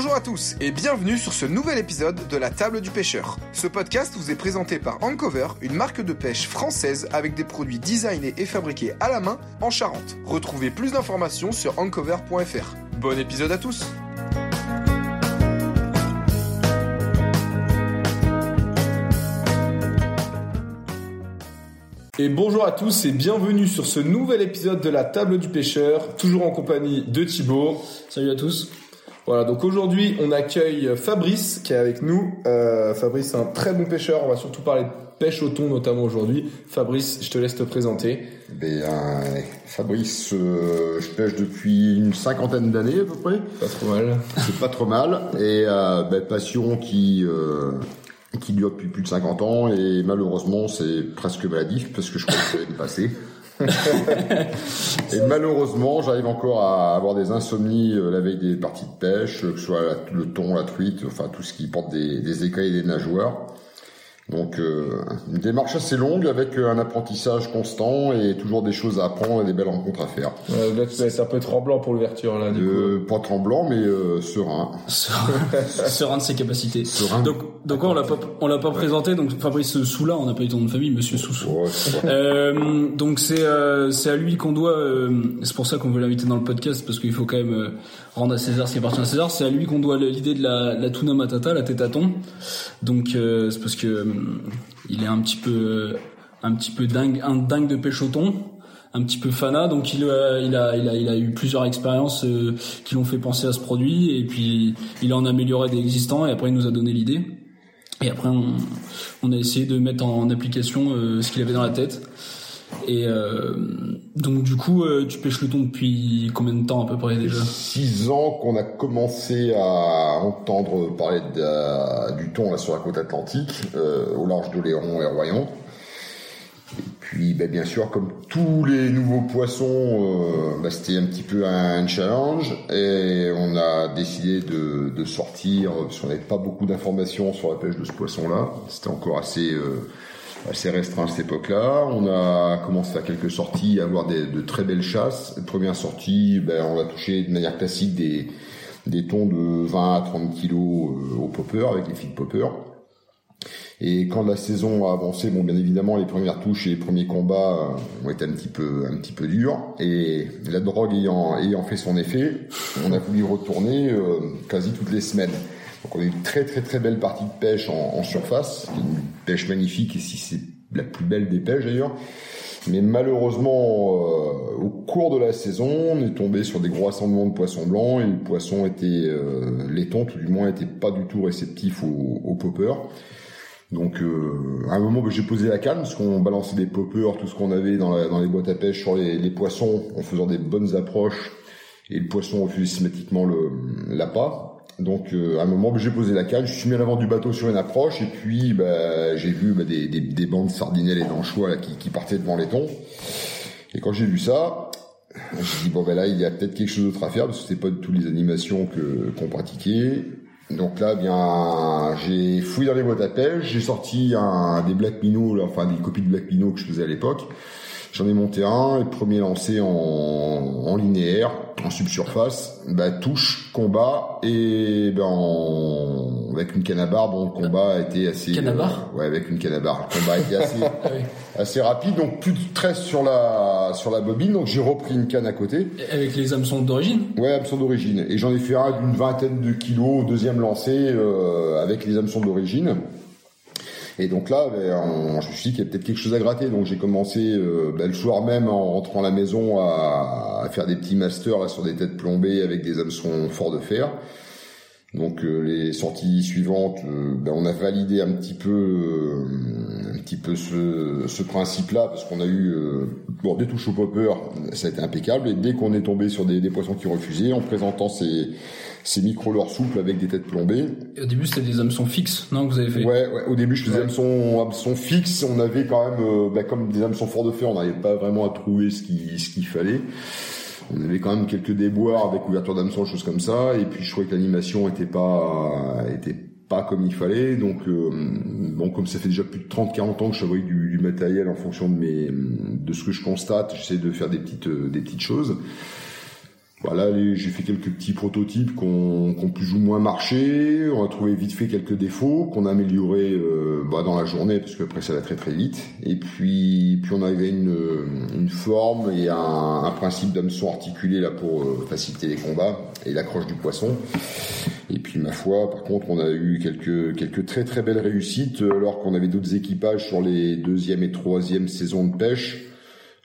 Bonjour à tous et bienvenue sur ce nouvel épisode de la table du pêcheur. Ce podcast vous est présenté par Ancover, une marque de pêche française avec des produits designés et fabriqués à la main en Charente. Retrouvez plus d'informations sur ancover.fr. Bon épisode à tous Et bonjour à tous et bienvenue sur ce nouvel épisode de la table du pêcheur, toujours en compagnie de Thibaut. Salut à tous. Voilà, donc aujourd'hui on accueille Fabrice qui est avec nous. Euh, Fabrice est un très bon pêcheur, on va surtout parler de pêche au thon notamment aujourd'hui. Fabrice, je te laisse te présenter. Ben, euh, Fabrice, euh, je pêche depuis une cinquantaine d'années à peu près. Pas trop mal. C'est pas trop mal. Et euh, ben, passion qui euh, qui dure depuis plus de 50 ans et malheureusement c'est presque maladif parce que je crois que ça va me passer. et malheureusement, j'arrive encore à avoir des insomnies euh, la veille des parties de pêche, que ce soit le thon, la truite, enfin tout ce qui porte des, des écailles et des nageoires. Donc euh, une démarche assez longue avec euh, un apprentissage constant et toujours des choses à apprendre et des belles rencontres à faire. Euh, là, c'est un peu tremblant pour l'ouverture là. Du euh, Pas tremblant mais euh, serein. serein de ses capacités. Serein. Donc donc on l'a pas on l'a pas présenté donc Fabrice Soula on n'a pas eu ton nom de famille Monsieur Soussou. Ouais, Euh, donc c'est euh, c'est à lui qu'on doit euh, c'est pour ça qu'on veut l'inviter dans le podcast parce qu'il faut quand même euh, rendre à César ce qui appartient à César. C'est à lui qu'on doit l'idée de la, tuna matata la tête à thon donc euh, c'est parce que euh, il est un petit peu un petit peu dingue un dingue de pêche un petit peu fana. Donc il a eu plusieurs expériences euh, qui l'ont fait penser à ce produit. Et puis il en a amélioré des existants et après il nous a donné l'idée. Et après, on, a essayé de mettre en application euh, ce qu'il avait dans la tête. Et euh, donc, du coup, euh, tu pêches le thon depuis combien de temps à peu près déjà? Six ans qu'on a commencé à entendre parler de- du thon là, sur la côte atlantique, euh, au large d'Oléron et Royan. Et puis, ben, bien sûr, comme tous les nouveaux poissons, ben, c'était un petit peu un challenge et on a décidé de, de sortir, parce qu'on n'avait pas beaucoup d'informations sur la pêche de ce poisson-là. C'était encore assez, assez restreint à cette époque-là. On a commencé à quelques sorties, à avoir des, de très belles chasses. Première sortie, ben, on a touché de manière classique des, thons de 20 à 30 kilos euh, au popper, avec les filles popper. Et quand la saison a avancé, bon, bien évidemment, les premières touches et les premiers combats euh, ont été un petit peu, un petit peu durs. Et la drogue ayant, ayant fait son effet, on a voulu retourner euh, quasi toutes les semaines. Donc on a une très très très belle partie de pêche en, surface, une pêche magnifique, et si c'est la plus belle des pêches d'ailleurs. Mais malheureusement, euh, au cours de la saison, on est tombé sur des gros rassemblements de poissons blancs et le poisson était, euh, tout du moins, étaient pas du tout réceptifs au, au popper. Donc euh, à un moment j'ai posé la canne parce qu'on balançait des poppers, tout ce qu'on avait dans, les boîtes à pêche sur les, poissons en faisant des bonnes approches et le poisson refusait systématiquement l'appât. Donc euh, à un moment j'ai posé la canne, je suis mis à l'avant du bateau sur une approche et puis ben, j'ai vu ben, des, des, des bandes sardinelles et d'anchois qui, qui partaient devant les thons. Et quand j'ai vu ça, j'ai dit bon ben là il y a peut-être quelque chose d'autre à faire parce que c'était pas du tout les animations que qu'on pratiquait. Donc là, bien, j'ai fouillé dans les boîtes à pêche, j'ai sorti un, des Black Minnow, enfin des copies de Black Minnow que je faisais à l'époque. J'en ai monté un, le premier lancé en, en linéaire, en subsurface, bah, touche, combat, et ben, en- avec une canne à barre, bon, le combat a été assez... Canne à barre euh, Ouais, avec une canne à barre. Le combat a été assez, Ah oui. assez rapide, donc plus de stress sur la, sur la bobine, donc j'ai repris une canne à côté. Et Avec les hameçons d'origine? Ouais, hameçon d'origine. Et j'en ai fait un d'une vingtaine de kilos au deuxième lancé euh, avec les hameçons d'origine. Et donc là, ben, je me suis dit qu'il y a peut-être quelque chose à gratter. Donc j'ai commencé euh, ben, le soir même en rentrant à la maison à, à faire des petits masters là, sur des têtes plombées avec des hameçons forts de fer. Donc euh, les sorties suivantes, euh, ben, on a validé un petit peu, euh, un petit peu ce, ce principe-là parce qu'on a eu euh, bon, des touches au popper, ça a été impeccable. Et dès qu'on est tombé sur des, des poissons qui refusaient, en présentant ces, ces micro-leurres souples avec des têtes plombées, Et Au début c'était des hameçons fixes non que vous avez fait Ouais, ouais, au début je faisais Ouais. hameçon, hameçon fixe, on avait quand même, euh, bah, comme des hameçons forts de fer, on n'arrivait pas vraiment à trouver ce qu'il ce qu'il fallait. On avait quand même quelques déboires avec ouverture d'hameçon, choses comme ça, et puis je trouvais que l'animation était pas, était pas comme il fallait, donc euh, bon, comme ça fait déjà plus de 30-40 ans que je fabrique du, du matériel en fonction de mes, de ce que je constate, j'essaie de faire des petites, euh, des petites choses. Voilà, les- j'ai fait quelques petits prototypes qu'on qu'on plus ou moins marché. On a trouvé vite fait quelques défauts qu'on a améliorés euh, bah, dans la journée parce qu'après ça va très très vite. Et puis puis on avait une, une forme et un, un principe d'hameçon articulé là pour euh, faciliter les combats et l'accroche du poisson. Et puis ma foi, par contre, on a eu quelques quelques très très belles réussites euh, alors qu'on avait d'autres équipages sur les deuxième et troisième saisons de pêche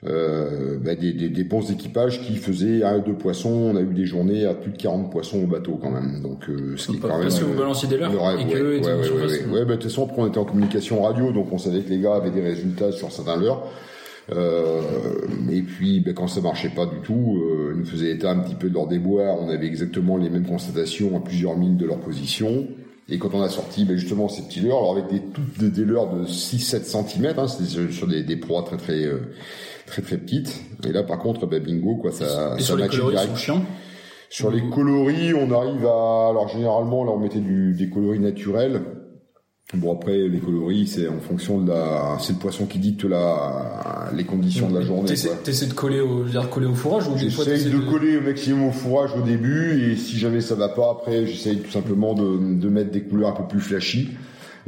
euh, bah, des, des, des bons équipages qui faisaient un ou deux poissons. On a eu des journées à plus de 40 poissons au bateau quand même. Donc euh, ce qui est quand même Parce que vous balanciez des leurres le rêve, et que ouais, étaient ouais, en ouais, surface. ouais, ouais. Ouais, bah, de toute façon, après, on était en communication radio, donc on savait que les gars avaient des résultats sur certains leurres. Euh, et puis, ben, quand ça marchait pas du tout, euh, ils nous faisaient état un petit peu de leur déboire. On avait exactement les mêmes constatations à plusieurs milles de leur position. Et quand on a sorti ben, justement ces petits leurres, alors avec des toutes des, des leurres de 6-7 cm, hein, c'était sur, des, des proies très très euh, très très petites. Et là, par contre, ben, bingo, quoi, ça, Et ça sur les coloris, direct. sont. Sur les coloris, on arrive à... Alors généralement, là, on mettait du, des coloris naturels. Bon, après, les coloris, c'est en fonction de la... C'est le poisson qui dicte la... les conditions de la journée. T'essaies de coller au, je veux dire, coller au fourrage ou J'essaye t'essaies de coller au maximum au fourrage au début et si jamais ça va pas après j'essaye tout simplement de, de mettre des couleurs un peu plus flashy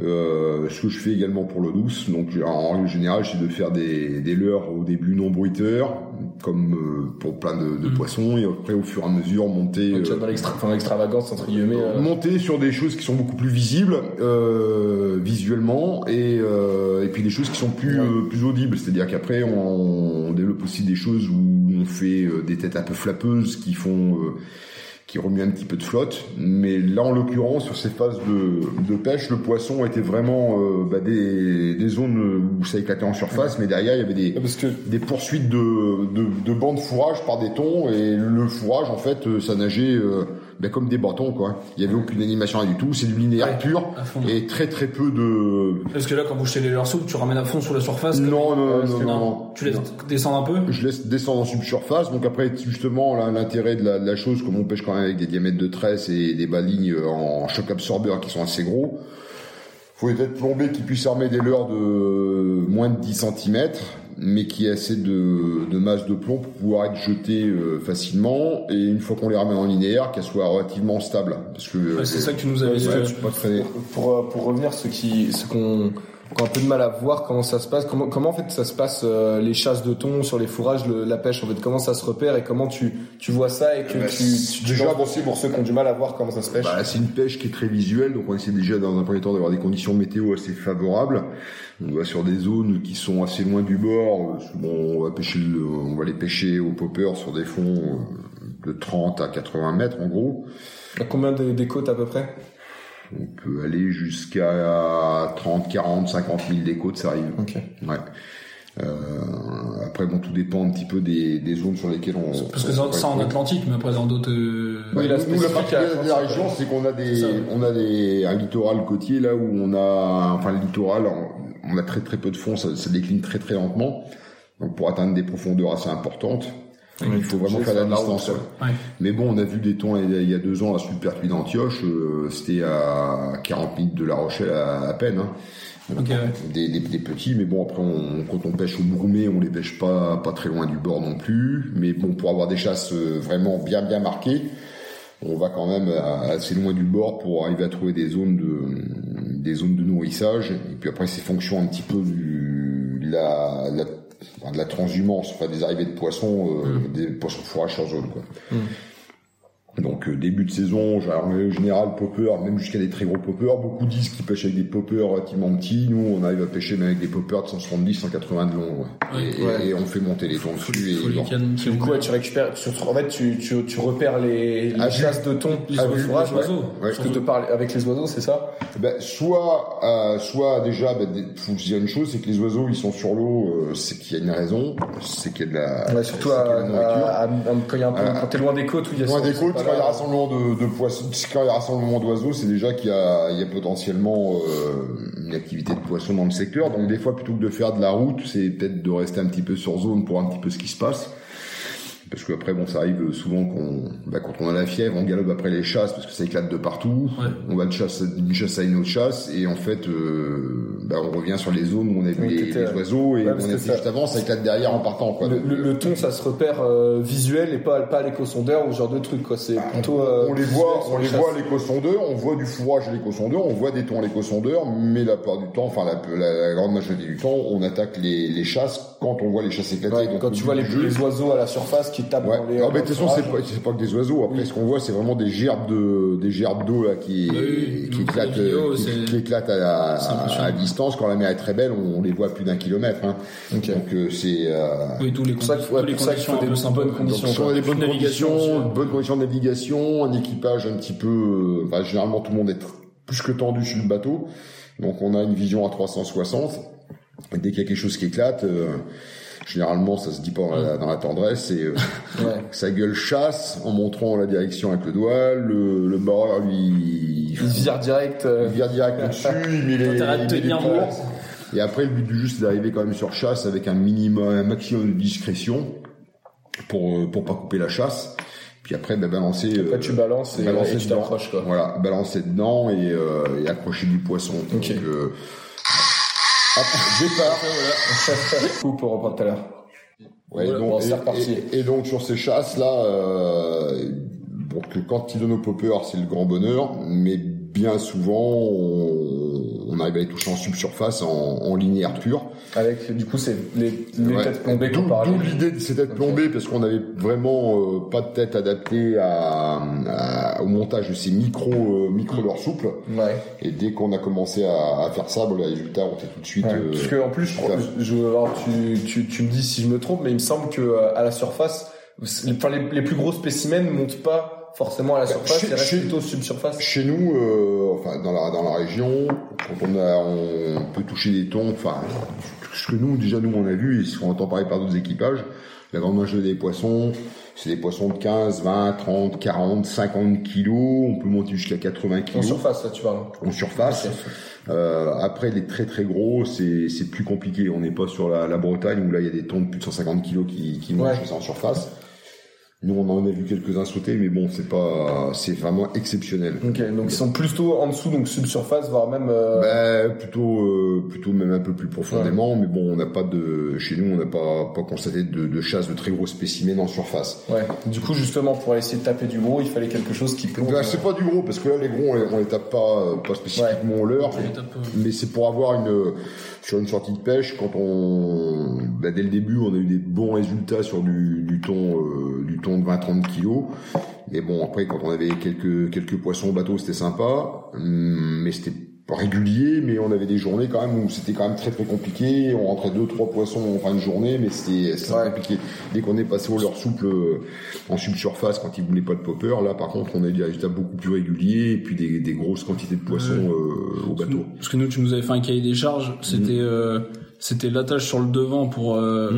euh, ce que je fais également pour l'eau douce donc en règle générale c'est de faire des, des leurres au début non bruiteurs comme euh, pour plein de, de Mm. poissons et après au fur et à mesure monter Donc, euh, vas dans l'extra, enfin, l'extravagance, entre guillemets. euh, monter sur des choses qui sont beaucoup plus visibles euh, visuellement et, euh, et puis des choses qui sont plus euh, plus audibles c'est-à-dire qu'après on, on développe aussi des choses où on fait des têtes un peu flappeuses qui font euh, qui remuent un petit peu de flotte. Mais là en l'occurrence sur ces phases de, de pêche le poisson était vraiment euh, bah, des, des zones où ça éclatait en surface. Mais derrière il y avait des Parce que des poursuites de, de, de bancs de fourrage par des thons et le fourrage en fait euh, ça nageait euh, ben, comme des bâtons quoi. Il y avait aucune animation rien du tout, c'est du linéaire Ouais, pur et très très peu de Parce que là, quand vous jetez les leurres sous, tu ramènes à fond sur la surface. non non Euh, non, non, non. Tu laisses Non. descendre un peu? Je laisse descendre en subsurface donc après justement là, l'intérêt de la, de la chose comme on pêche quand même avec des diamètres de tresse et des balignes en choc absorbeur qui sont assez gros. Faut des têtes plombées qui puissent armer des leurres de moins de 10 cm, mais qui aient assez de, de masse de plomb pour pouvoir être jetées euh, facilement. Et une fois qu'on les ramène en linéaire, qu'elles soient relativement stables. Parce que Ouais, c'est ça que tu nous avais dit. ouais, ouais. tu peux pas traîner. Pour, euh, pour revenir, ceux qui, ceux qu'on, qui ont un peu de mal à voir comment ça se passe, comment, comment en fait ça se passe euh, les chasses de thon sur les fourrages, le- la pêche, en fait, comment ça se repère et comment tu, tu vois ça et que Bah, tu, c'est- tu déjà, déjà aussi pour ceux qui ont du mal à voir comment ça se pêche. Bah, c'est une pêche qui est très visuelle, donc on essaie déjà dans un premier temps d'avoir des conditions météo assez favorables. On va sur des zones qui sont assez loin du bord. Souvent, on va pêcher, le- on va les pêcher au popper sur des fonds euh, de 30 à 80 mètres en gros. À combien des, des côtes à peu près? On peut aller jusqu'à 30, 40, 50 000 des côtes, ça arrive. Ok. Ouais. Euh, après, bon, tout dépend un petit peu des, des zones sur lesquelles on. Parce que ça, ça en Atlantique, mais après dans d'autres. euh, Bah, Oui, la nous, de la région, c'est qu'on a des, on a des, un littoral côtier là où on a, enfin le littoral, on, on a très très peu de fond, ça, ça décline très très lentement. Donc pour atteindre des profondeurs assez importantes, il faut vraiment faire la distance. ouais. Ouais. Mais bon, on a vu des temps il y a- deux ans à Superpuis d'Antioche, euh, c'était à 40 minutes de La Rochelle à, à peine. Hein. Ok, ouais. Des, des, des petits, mais bon après on, quand on pêche au Bourmé, on les pêche pas pas très loin du bord non plus. Mais bon pour avoir des chasses euh, vraiment bien bien marquées, on va quand même à- assez loin du bord pour arriver à trouver des zones de des zones de nourrissage. Et puis après c'est fonction un petit peu du de la, de la enfin, de la transhumance, enfin des arrivées de poissons, euh, des poissons fourrage sur zone quoi. Donc euh, début de saison, j'ai en général popper, même jusqu'à des très gros poppers. Beaucoup disent qu'ils pêchent avec des poppers relativement petits. Nous, on arrive à pêcher même avec des poppers de 170, 180 de long. ouais. Ouais. et, et- Ouais. et on fait monter les tons dessus. Et, bon. qui Du coup, tu récupères, tu, en fait, tu, tu, tu repères les, les Ah, chasses de thon les Ah, oiseaux. Ouais. Parce que te parles avec les oiseaux, c'est ça? Ben, soit, euh, soit déjà, ben, faut que je dise une chose, c'est que les oiseaux, ils sont sur l'eau, euh, c'est qu'il y a une raison, c'est qu'il y a de la, Ouais, surtout à, à- à- quand quand t'es loin des côtes où il y a Loin des côtes, quand il y a rassemblement de, de poissons, quand il y a rassemblement d'oiseaux, c'est déjà qu'il y a, il y a potentiellement euh, une activité de poisson dans le secteur. Donc des fois, plutôt que de faire de la route, c'est peut-être de rester un petit peu sur zone pour un petit peu ce qui se passe. Parce que après, bon, ça arrive souvent qu'on, bah, quand on a la fièvre, on galope après les chasses parce que ça éclate de partout. Ouais. On va de chasse, d'une chasse à une autre chasse, et en fait, euh, bah, on revient sur les zones où on a vu Oui, les, oiseaux et Ouais, on ça- juste avant, ça éclate derrière en partant. Quoi. Le, Donc, le- le ton, ça se repère euh, visuel et pas, pas à l'éco-sondeur ou ce genre de truc, quoi. C'est plutôt. euh, on les voit, on les chasse. voit à l'éco-sondeur, on voit du fourrage à l'éco-sondeur, on voit des tons à l'éco-sondeur, mais la plupart du temps, enfin la, la- la grande majorité du temps, on attaque les, les chasses quand on voit les chasses éclater. Ouais, Donc, quand tu vois les, les oiseaux à la surface qui tapent Ouais. dans les. Non, mais de toute façon, c'est pas, c'est pas que des oiseaux. Après, ce qu'on voit, c'est vraiment des gerbes de, des gerbes d'eau là qui, Oui, qui éclatent, vidéo, qui, c'est- qui éclatent à, à, à distance. Quand la mer est très belle, on, on les voit à plus d'un kilomètre. Hein. Donc euh, c'est. Euh, Oui, tous les, pour ça qu'il faut- des bonnes conditions. donc, des bonnes conditions, ouais. bonnes conditions de navigation, un équipage un petit peu. euh, Enfin, généralement, tout le monde est plus que tendu sur le bateau. Donc, on a une vision à 360. Et dès qu'il y a quelque chose qui éclate. euh, Généralement, ça se dit pas dans la, dans la tendresse, et euh, Ouais. sa gueule chasse en montrant la direction avec le doigt. Le, le barreur lui, Ils virent direct. euh, il vire direct dessus, il met les, il met les. Et après, le but du jeu, c'est d'arriver quand même sur chasse avec un minimum, un maximum de discrétion pour euh, pour pas couper la chasse. Puis après, ben, balancer. Après, euh, tu balances et, balancer et tu dedans. t'accroches, quoi. Voilà, balancer dedans et, euh, et accrocher du poisson. Donc, euh, hop, départ. Coupe pour reprendre tout à l'heure. Ouais, Voilà, donc, bon, et-. Et, et donc sur ces chasses là, euh, donc quand ils donnent au popper, c'est le grand bonheur, mais bien souvent on, on arrive à les toucher en subsurface, en, en linéaire pure. Avec, du coup, c'est les, les Ouais. têtes plombées D'où d'où l'idée de ces têtes plombées, parce qu'on avait vraiment euh, pas de tête adaptée à, à- au montage de ces micro euh, micro leurres souples. Ouais. Et dès qu'on a commencé à, à faire ça, bon, les résultats ont été tout de suite. Ouais, euh, parce que en plus, je, crois- je, je- alors tu, tu, tu me dis si je me trompe, mais il me semble que euh, à la surface, enfin les, les plus gros spécimens montent pas forcément à la surface, chez- ils restent chez- plutôt subsurface. Chez nous, euh, enfin dans la dans la région, quand on a on peut toucher des tons, enfin ce que nous déjà nous on a vu et ce qu'on entend parler par d'autres équipages, la grande majorité des poissons, c'est des poissons de 15, 20, 30, 40, 50 kilos, on peut monter jusqu'à 80 En kilos surface, là, tu parles. en surface. Euh, après les très très gros, c'est c'est plus compliqué. On n'est pas sur la, la Bretagne où là il y a des tons de plus de 150 kilos qui qui Ouais. mangent en surface. Nous on en a vu quelques-uns sauter, mais bon c'est pas c'est vraiment exceptionnel. Ok, donc ils sont plutôt en dessous, donc subsurface, voire même. euh, Ben, plutôt, euh, plutôt même un peu plus profondément, mais bon, on n'a pas de, chez nous, on n'a pas, pas constaté de, de chasse de très gros spécimens en surface. Ouais. Du coup, justement, pour essayer de taper du gros, il fallait quelque chose qui plonge. Ben, c'est pas du gros, parce que là, les gros, on les, on les tape pas, euh, pas spécifiquement en leurre, les tape, euh. mais c'est pour avoir une, sur une sortie de pêche, quand on, ben, dès le début, on a eu des bons résultats sur du, du thon, euh, du thon de 20-30 kilos. Mais bon, après, quand on avait quelques, quelques poissons au bateau, c'était sympa, Hum, mais c'était régulier, mais on avait des journées quand même où c'était quand même très très compliqué. On rentrait deux trois poissons en fin de journée, mais c'était c'était Ouais. compliqué. Dès qu'on est passé au leurre souple euh, en subsurface quand ils voulaient pas de popper, là par contre on a eu des résultats beaucoup plus réguliers et puis des, des grosses quantités de poissons euh, au bateau. Parce que nous, tu nous avais fait un cahier des charges. C'était Mm. euh, c'était l'attache sur le devant pour euh,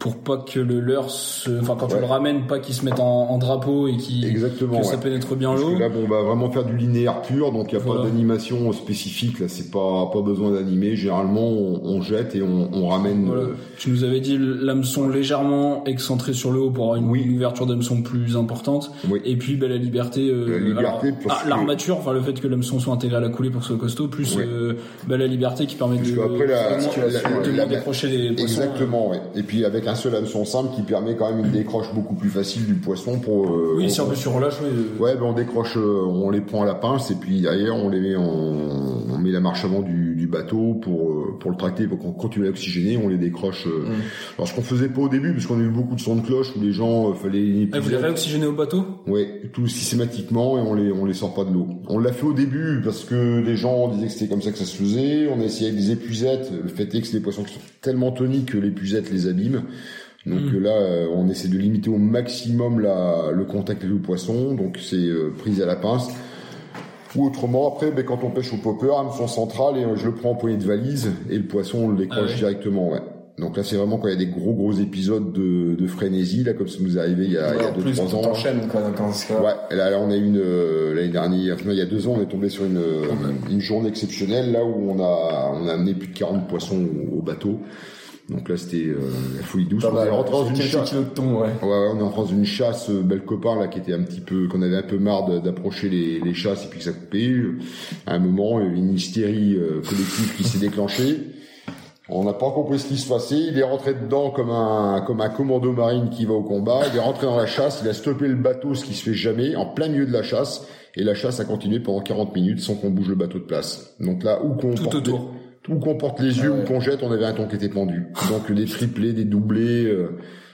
pour pas que le leurre se, enfin quand tu Ouais. le ramènes, pas qu'il se mette en, en drapeau et qui Exactement. que ça pénètre bien Parce l'eau. que là, bon, on va vraiment faire du linéaire pur, donc il n'y a Voilà. pas d'animation spécifique. Là, c'est pas pas besoin d'animer. Généralement, on, on jette et on, on ramène. Voilà. euh, Tu nous avais dit l'hameçon légèrement excentré sur le haut pour avoir une, Oui. une ouverture d'hameçon plus importante. Oui. Et puis bah, la liberté, euh, La ah, l'armature, enfin le fait que l'hameçon soit intégré à la coulée pour que ce soit costaud, plus Oui. euh, bah, la liberté qui permet Parce de, qu'après, la- décrocher les poissons. Exactement, ouais. Et puis avec un seul hameçon simple qui permet quand même une décroche beaucoup plus facile du poisson pour. euh, Oui, on- si en plus tu relâches, oui. euh, Ouais, ben on décroche, euh, on les prend à la pince et puis derrière on les met, en, on met la marche avant du, du bateau pour euh, pour le tracter, pour qu'on continue à oxygéner, on les décroche. euh. Alors ce qu'on faisait pas au début, parce qu'on a eu beaucoup de sons de cloche où les gens euh, fallait Ah, vous les réoxygénez au bateau? Ouais, tout systématiquement et on les on les sort pas de l'eau. On l'a fait au début parce que les gens disaient que c'était comme ça que ça se faisait. On a essayé avec des épuisettes. Le fait est que c'est des poissons qui sont tellement toniques que l'épuisette les abîme. Donc Mm. euh, là, euh, on essaie de limiter au maximum la, le contact avec le poisson. Donc c'est euh, prise à la pince. Ou autrement, après, ben, quand on pêche au popper, hameçon central, et euh, je le prends en poignée de valise, et le poisson, on le décroche Ah ouais. directement, ouais. Donc là, c'est vraiment quand il y a des gros gros épisodes de, de frénésie, là, comme ça nous est arrivé il y a, il y a deux, plus, trois ans. t'enchaînes, quoi, dans ce cas. Ouais, là, là, on a eu une euh, l'année dernière, enfin, il y a deux ans, on est tombé sur une, une journée exceptionnelle là où on a on a amené plus de 40 poissons au, au bateau. Donc là, c'était euh, la folie douce. On est rentré dans une chasse. de thon, ouais. Ouais, ouais, on est rentré dans une chasse, euh, bel copain là, qui était un petit peu, qu'on avait un peu marre d'approcher les, les chasses et puis que ça coupait. À un moment, il y avait une hystérie euh, collective qui s'est déclenchée. On n'a pas compris ce qui se passait. Il est rentré dedans comme un comme un commando marine qui va au combat. Il est rentré dans la chasse. Il a stoppé le bateau, ce qui se fait jamais, en plein milieu de la chasse. Et la chasse a continué pendant 40 minutes sans qu'on bouge le bateau de place. Donc là, où qu'on Tout autour. Où qu'on porte les yeux, Ah ouais. où qu'on jette, on avait un ton qui était pendu. Donc des triplés, des doublés. euh,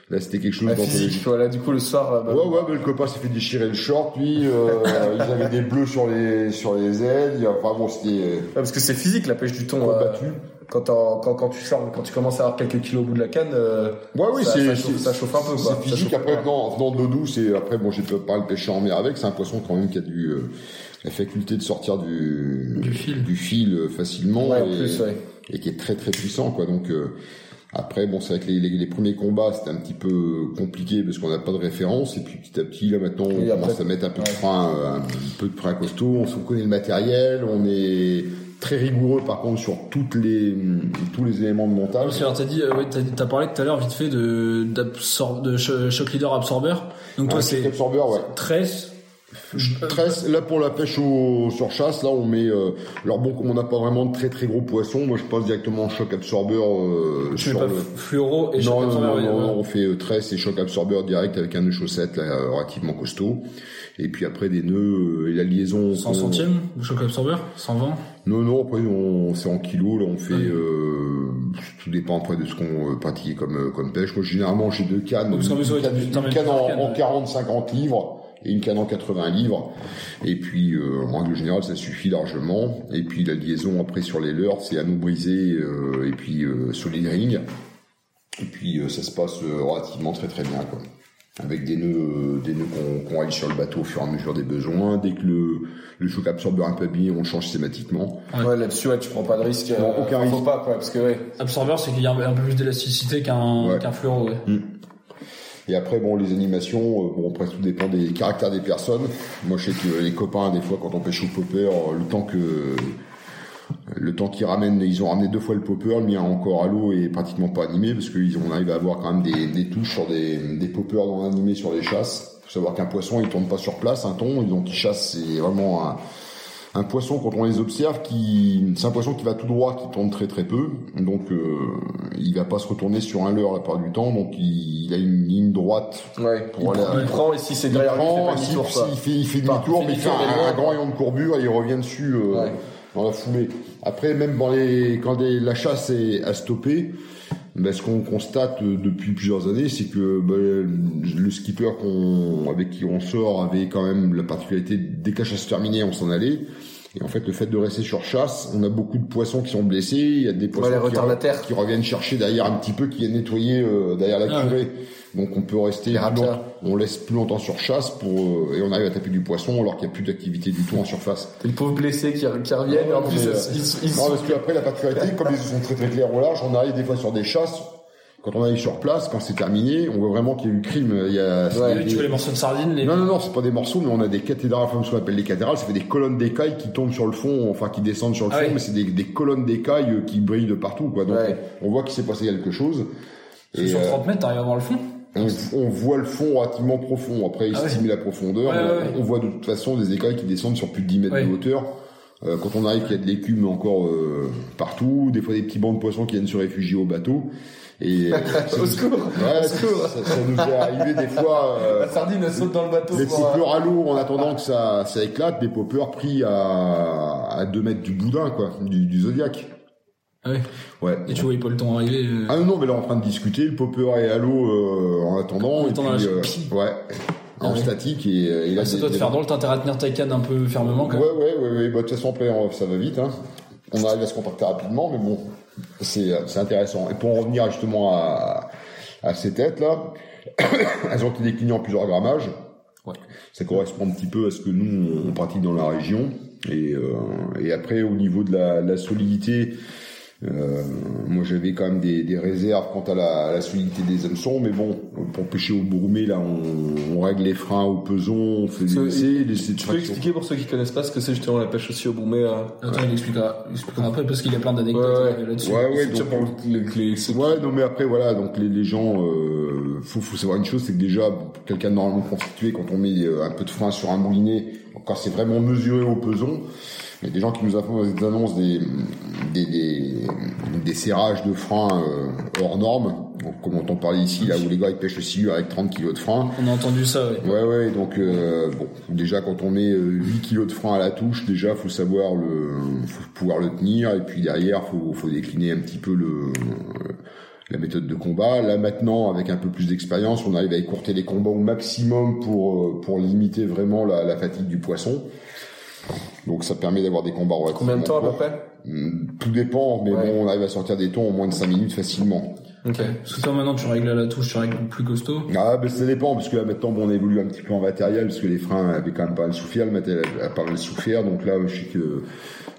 là, c'était quelque chose La physique, voilà, du coup, le soir, bah, Ouais, ouais, mais le copain s'est fait déchirer le short, lui, euh, ils avaient des bleus sur les, sur les ailes, enfin bon, c'était euh, Ouais, parce que c'est physique la pêche du thon. euh, combattu. quand, quand, quand tu sors, quand tu commences à avoir quelques kilos au bout de la canne, euh, Ouais, oui, ça, ça, chauffe, c'est- ça chauffe un peu. c'est physique, après, peu. venant, de l'eau douce, et après, bon, j'ai pas le pêcher en mer avec, c'est un poisson quand même qui a du, euh, la faculté de sortir du, Du fil. du fil euh, facilement, Ouais, et, plus, ouais. et qui est très très puissant, quoi, donc, euh, après, bon, c'est vrai que les, les, les premiers combats, c'était un petit peu compliqué parce qu'on n'a pas de référence. Et puis petit à petit, là maintenant, on Et après- commence à mettre un peu de frein, euh, un peu de frein costaud. On, se- on connaît le matériel, on est très rigoureux par contre sur toutes les tous les éléments de montage. parce que alors t'as dit, euh, ouais, t'as, t'as parlé tout à l'heure vite fait de, d'absor- de cho- shock leader absorbeur. Donc toi c'est absorbeur, ouais. Tresse. Tresse, là pour la pêche au surchasse, là on met. Euh, alors bon, comme on n'a pas vraiment de très très gros poissons, moi je passe directement en choc absorbeur euh, Tu mets sur pas le. fluoro et choc Non, non, absorbeur. non, non, ouais. non, on fait euh, tresse et choc absorbeur direct avec un nœud chaussette là, euh, relativement costaud. Et puis après des nœuds euh, et la liaison. 100 qu'on- centièmes de choc absorbeur 120 Non, non, après on, c'est en kilos, là on fait. Euh, tout dépend après de ce qu'on pratique comme, comme pêche. Moi généralement j'ai deux cannes. Parce qu'en plus, une ouais, canne, une canne en, en 40-50 livres et une canne en 80 livres. Et puis euh, en règle générale ça suffit largement. Et puis la liaison après sur les leurres c'est à nous briser euh, et puis euh, sur les rings. Et puis euh, ça se passe relativement très très bien quoi. Avec des nœuds, euh, des nœuds qu'on qu'on allie sur le bateau au fur et à mesure des besoins. Dès que le, le choc absorbeur est un peu abîmé, on le change systématiquement. Ouais. Ouais, là-dessus, ouais, tu prends pas de risque. Non, euh, aucun Faut risque. pas, quoi, parce que, ouais. Absorbeur, c'est qu'il y a un, un peu plus d'élasticité qu'un, Ouais. Ouais. Et après, bon, les animations, euh, bon, après, tout dépend des caractères des personnes. Moi, je sais que les copains, des fois, quand on pêche au popper, euh, le temps que, le temps qu'ils ramènent, ils ont ramené deux fois le popper, le mien encore à l'eau et pratiquement pas animé, parce qu'on arrive à avoir quand même des, des touches sur des, des poppers non animés sur les chasses. Faut savoir qu'un poisson, il tourne pas sur place, un thon, donc il chasse, c'est vraiment un, un poisson quand on les observe qui c'est un poisson qui va tout droit qui tourne très très peu donc euh, il va pas se retourner sur un leurre la plupart du temps donc il, il a une ligne droite Ouais. Pour il, aller- prend, il prend, et si c'est il derrière lui, il fait prend pas si- demi-tour, si- il fait il fait demi-tour mais il fait un, un grand rayon de courbure et il revient dessus euh, Ouais. dans la foulée après même dans les quand la chasse est à stopper ben, ce qu'on constate euh, depuis plusieurs années, c'est que ben, le skipper qu'on, avec qui on sort avait quand même la particularité, dès que terminait, on s'en allait. Et en fait, le fait de rester sur chasse, on a beaucoup de poissons qui sont blessés. Il y a des poissons qui, reviennent chercher derrière un petit peu, qui viennent nettoyer euh, derrière la Ah curée. Donc on peut rester longtemps- on laisse plus longtemps sur chasse pour euh, et on arrive à taper du poisson alors qu'il n'y a plus d'activité du tout en surface. T'es le pauvre blessé qui, qui revient, et en plus, mais, euh, ils, ils, Non, parce qu'après, la particularité, comme les eaux sont très très claires au large, on arrive des fois sur des chasses. Quand on arrive sur place, quand c'est terminé, on voit vraiment qu'il y a eu crime. Il y a, Ouais, des- tu vois les morceaux de sardines, les... Non, non, non, c'est pas des morceaux, mais on a des cathédrales, enfin, ce qu'on appelle des cathédrales, ça fait des colonnes d'écailles qui tombent sur le fond, enfin, qui descendent sur le Ah fond, mais c'est des, des colonnes d'écailles euh, qui brillent de partout, quoi. Donc, Ouais. on, on voit qu'il s'est passé quelque chose. Et, sur euh, 30 mètres, t'arrives à voir le fond on, on voit le fond relativement profond. Après, Ah ouais. estimer la profondeur, Ouais, mais ouais, ouais. on voit de toute façon des écailles qui descendent sur plus de 10 mètres Ouais. de hauteur. Euh, quand on arrive, qu'il y a de l'écume encore euh, partout, des fois des petits bancs de poissons qui viennent se réfugier au bateau. Et euh, ça, Au secours ouais, Au ça, secours ça- ça nous est arrivé des fois. euh, La sardine, elle saute dans le bateau. des pour, euh, poppers à l'eau en attendant que ça, ça éclate, des poppers pris à, à 2 mètres du boudin, quoi, du, du zodiac. Ah ouais? Ouais. Et tu vois Paul Ton arriver. euh, Ah non, non, mais là, on est en train de discuter, le popper est à l'eau euh, en attendant, En et puis, la- euh, ouais, en Ah ouais. statique, et, et là, ça des- doit te faire drôle, t'as à tenir ta canne un peu fermement quand Ouais, même. ouais, ouais, ouais, bah, de toute façon, ça va vite, hein. On arrive à se contacter rapidement, mais bon, c'est, euh, c'est intéressant. Et pour en revenir justement à, à ces têtes-là, elles ont été déclinées en plusieurs grammages. Ouais. Ça correspond un petit peu à ce que nous, on pratique dans la région. Et, euh, et après, au niveau de la, la solidité, Euh, moi j'avais quand même des, des réserves quant à la, à la solidité des hameçons, mais bon, pour pêcher au bourmé, là on, on règle les freins au peson, on fait des Ce- essais, des essais de Tu peux expliquer pour ceux qui connaissent pas ce que c'est justement la pêche aussi au bourmé euh, Attends, il expliquera, il expliquera après parce qu'il y a plein d'anecdotes Ouais, euh, là-dessus. Ouais, ouais, donc, pour les, les- Ouais, non mais après voilà, donc les, les gens, euh, faut, faut savoir une chose, c'est que déjà quelqu'un de normalement constitué, quand on met euh, un peu de frein sur un moulinet, quand c'est vraiment mesuré au peson, il y a des gens qui nous annoncent des des des, des, serrages de frein euh, hors normes, comme on entend parler ici, là où les gars ils pêchent le silure avec 30 kilos de frein. On a entendu ça, ouais. Ouais ouais donc euh, bon déjà quand on met euh, 8 kilos de frein à la touche déjà faut savoir le faut pouvoir le tenir et puis derrière faut faut décliner un petit peu le euh, la méthode de combat là maintenant avec un peu plus d'expérience on arrive à écourter les combats au maximum pour euh, pour limiter vraiment la, la fatigue du poisson donc ça permet d'avoir des combats relativement Combien de temps à peu près Hum, tout dépend mais Ouais. bon on arrive à sortir des tons en moins de 5 minutes facilement Ok. Parce que toi maintenant tu règles à la touche, tu règles plus costaud. Ah, ben ça dépend, parce que là maintenant, bon, on évolue un petit peu en matériel, parce que les freins avaient quand même pas mal souffert, le matériel a pas mal souffert, donc là, je sais que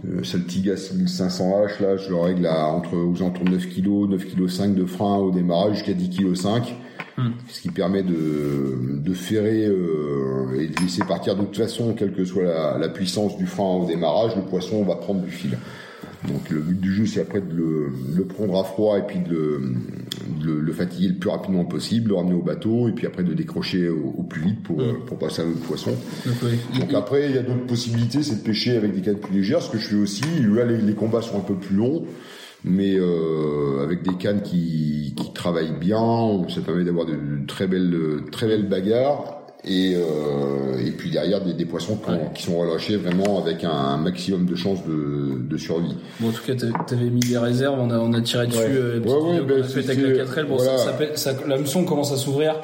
euh, Saltiga 6500H, là, je le règle à entre, aux alentours de 9 kg, 9 kg 5 de frein au démarrage, jusqu'à 10 kg 5, Hmm. ce qui permet de, de ferrer euh, et de laisser partir de toute façon, quelle que soit la, la puissance du frein au démarrage, le poisson va prendre du fil. Donc le but du jeu, c'est après de le, de le prendre à froid et puis de le, de le, le fatiguer le plus rapidement possible, le ramener au bateau et puis après de décrocher au, au plus vite pour, euh, pour passer à l'autre poisson. Donc. Donc après, il y a d'autres possibilités, c'est de pêcher avec des cannes plus légères, ce que je fais aussi. Là, les, les combats sont un peu plus longs, mais euh, avec des cannes qui, qui travaillent bien, ça permet d'avoir de, de très belles, très belles bagarres. Et, euh, et puis derrière des, des poissons qui, ont- qui sont relâchés vraiment avec un, maximum de chances de, de survie. Bon, en tout cas, t'avais- mis des réserves, on a, on a tiré dessus, Ouais. euh, Ouais, ouais, vidéo ben, c'est- avec la 4L. Bon, voilà. ça, ça, pète- ça- la leçon commence à s'ouvrir.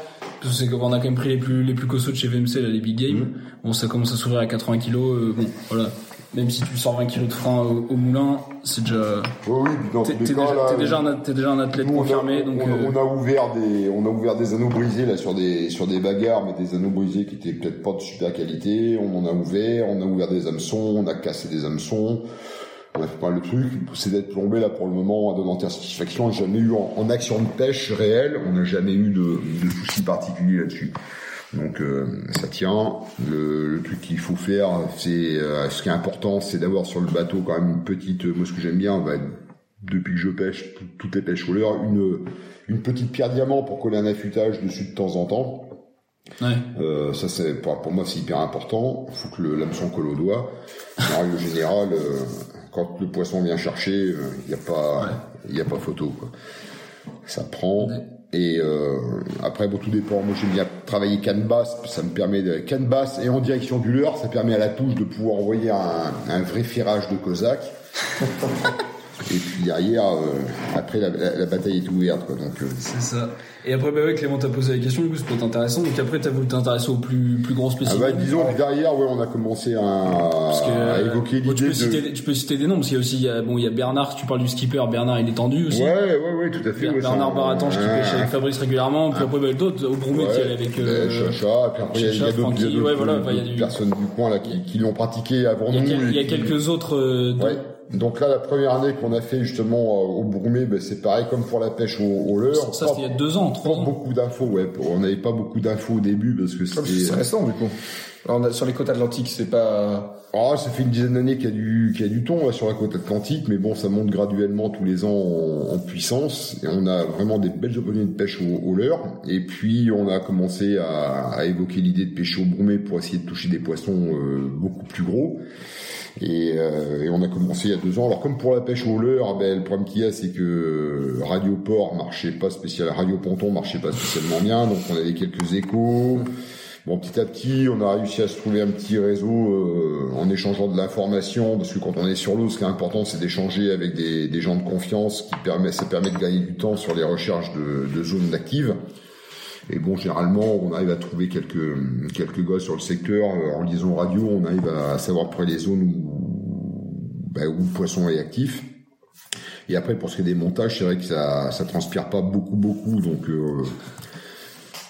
C'est qu'on a quand même pris les plus, les plus costauds de chez VMC, là, les big games. Mm. Bon, ça commence à s'ouvrir à 80 kilos, euh, bon, voilà. Même si tu sors 20 kilos de frein au, au moulin, c'est déjà, Oui, oui, dans t'es tous les t'es cas, déjà, là, t'es déjà un, t'es déjà un athlète Nous, on a- confirmé, donc, on, a- euh, on a ouvert des, on a ouvert des anneaux brisés là sur des, sur des bagarres, mais des anneaux brisés qui étaient peut-être pas de super qualité. On en a ouvert, on a ouvert des hameçons, on a cassé des hameçons. On a fait pas mal de trucs. C'est d'être plombé là pour le moment à donner entière satisfaction. On n'a jamais eu en, en action de pêche réelle, on n'a jamais eu de, de soucis particuliers là-dessus. Donc euh, ça tient. Le, le truc qu'il faut faire, c'est euh, ce qui est important, c'est d'avoir sur le bateau quand même une petite. Moi, ce que j'aime bien, bah, depuis que je pêche, tout- toutes les pêches au leurre, une une petite pierre diamant pour coller un affûtage dessus de temps en temps. ouais. Euh, ça c'est pour, pour moi c'est hyper important. Il faut que l'hameçon colle au doigt. En règle générale, euh, quand le poisson vient chercher, il n'y a pas il a pas photo quoi. Ça prend. Ouais. Et euh, après, bon, tout dépend. Moi, j'aime bien travailler canne basse. Ça me permet de canne basse et en direction du leurre. Ça permet à la touche de pouvoir envoyer un, un vrai ferrage de cosaque. et puis derrière, euh, après, la, la- la bataille est ouverte. Quoi. Donc, euh, C'est ça. Et après, bah ouais, Clément t'a posé la question, du coup, ça peut être intéressant. Donc après, t'as voulu t'intéresser au plus, plus gros ah spécimen. bah, disons que derrière, ouais, on a commencé à, Parce que, à évoquer bon, tu, l'idée peux de. citer, tu peux citer des noms, parce qu'il y a aussi, il y a, bon, il y a Bernard, tu parles du skipper, Bernard, il est tendu aussi. Ouais, ouais, ouais, tout à fait. ouais, Bernard Baratange qui pêche avec Fabrice régulièrement, puis après, bah, d'autres, au Broumet qui allait avec, euh, euh, Chacha, puis après il y a- d'autres personnes du coin là qui, qui l'ont pratiqué avant nous. il y a quelques autres, euh. Donc là, la première année qu'on a fait justement euh, au Bourmé, ben, c'est pareil comme pour la pêche au, au leurre. ça, Pas- c'était il y a deux ans, trois pas ans. beaucoup d'infos, ouais. On n'avait pas beaucoup d'infos au début parce que Ah, C'est c'était. récent du coup. Alors, on a, sur les côtes atlantiques, c'est pas. Ah, ça fait une dizaine d'années qu'il y a du qu'il y a du thon là, sur la côte atlantique, mais bon, ça monte graduellement tous les ans en, puissance. Et on a vraiment des belles opportunités de pêche au, au leurre. Et puis on a commencé à, à évoquer l'idée de pêcher au Bourmé pour essayer de toucher des poissons euh, beaucoup plus gros. Et, euh, et on a commencé il y a deux ans. Alors comme pour la pêche au leurre, ben, le problème qu'il y a, c'est que Radio Port marchait pas spécial, Radio Ponton marchait pas spécialement bien, donc on avait quelques échos. Bon, petit à petit, on a réussi à se trouver un petit réseau euh, en échangeant de l'information, parce que quand on est sur l'eau, ce qui est important, c'est d'échanger avec des, gens de confiance, qui permet, ça permet de gagner du temps sur les recherches de, zones actives. Et bon, généralement, on arrive à trouver quelques quelques gars sur le secteur en liaison radio. On arrive à savoir près les zones où, bah, où le poisson est actif. Et après, pour ce qui est des montages, c'est vrai que ça ça transpire pas beaucoup beaucoup, donc euh,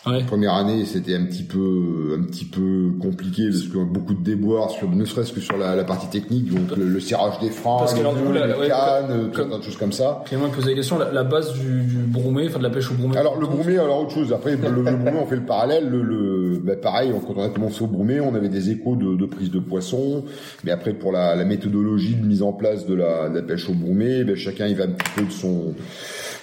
Ouais. Première année, c'était un petit peu, un petit peu compliqué parce que beaucoup de déboires sur, ne serait-ce que sur la, la partie technique, donc le, le serrage des freins, Parce que alors, du coup, la- ouais, cannes, comme- tout un tas de choses comme ça. Clément me posait la question, la, la base du, du broumé, enfin de la pêche au broumé. Alors le broumé, alors autre chose. Après le, le broumé, on fait le parallèle. Le, le bah, pareil, quand on a commencé au broumé, on avait des échos de, de prise de poisson. Mais après pour la, la méthodologie de mise en place de la, de la pêche au broumé, ben, chacun il va un petit peu de son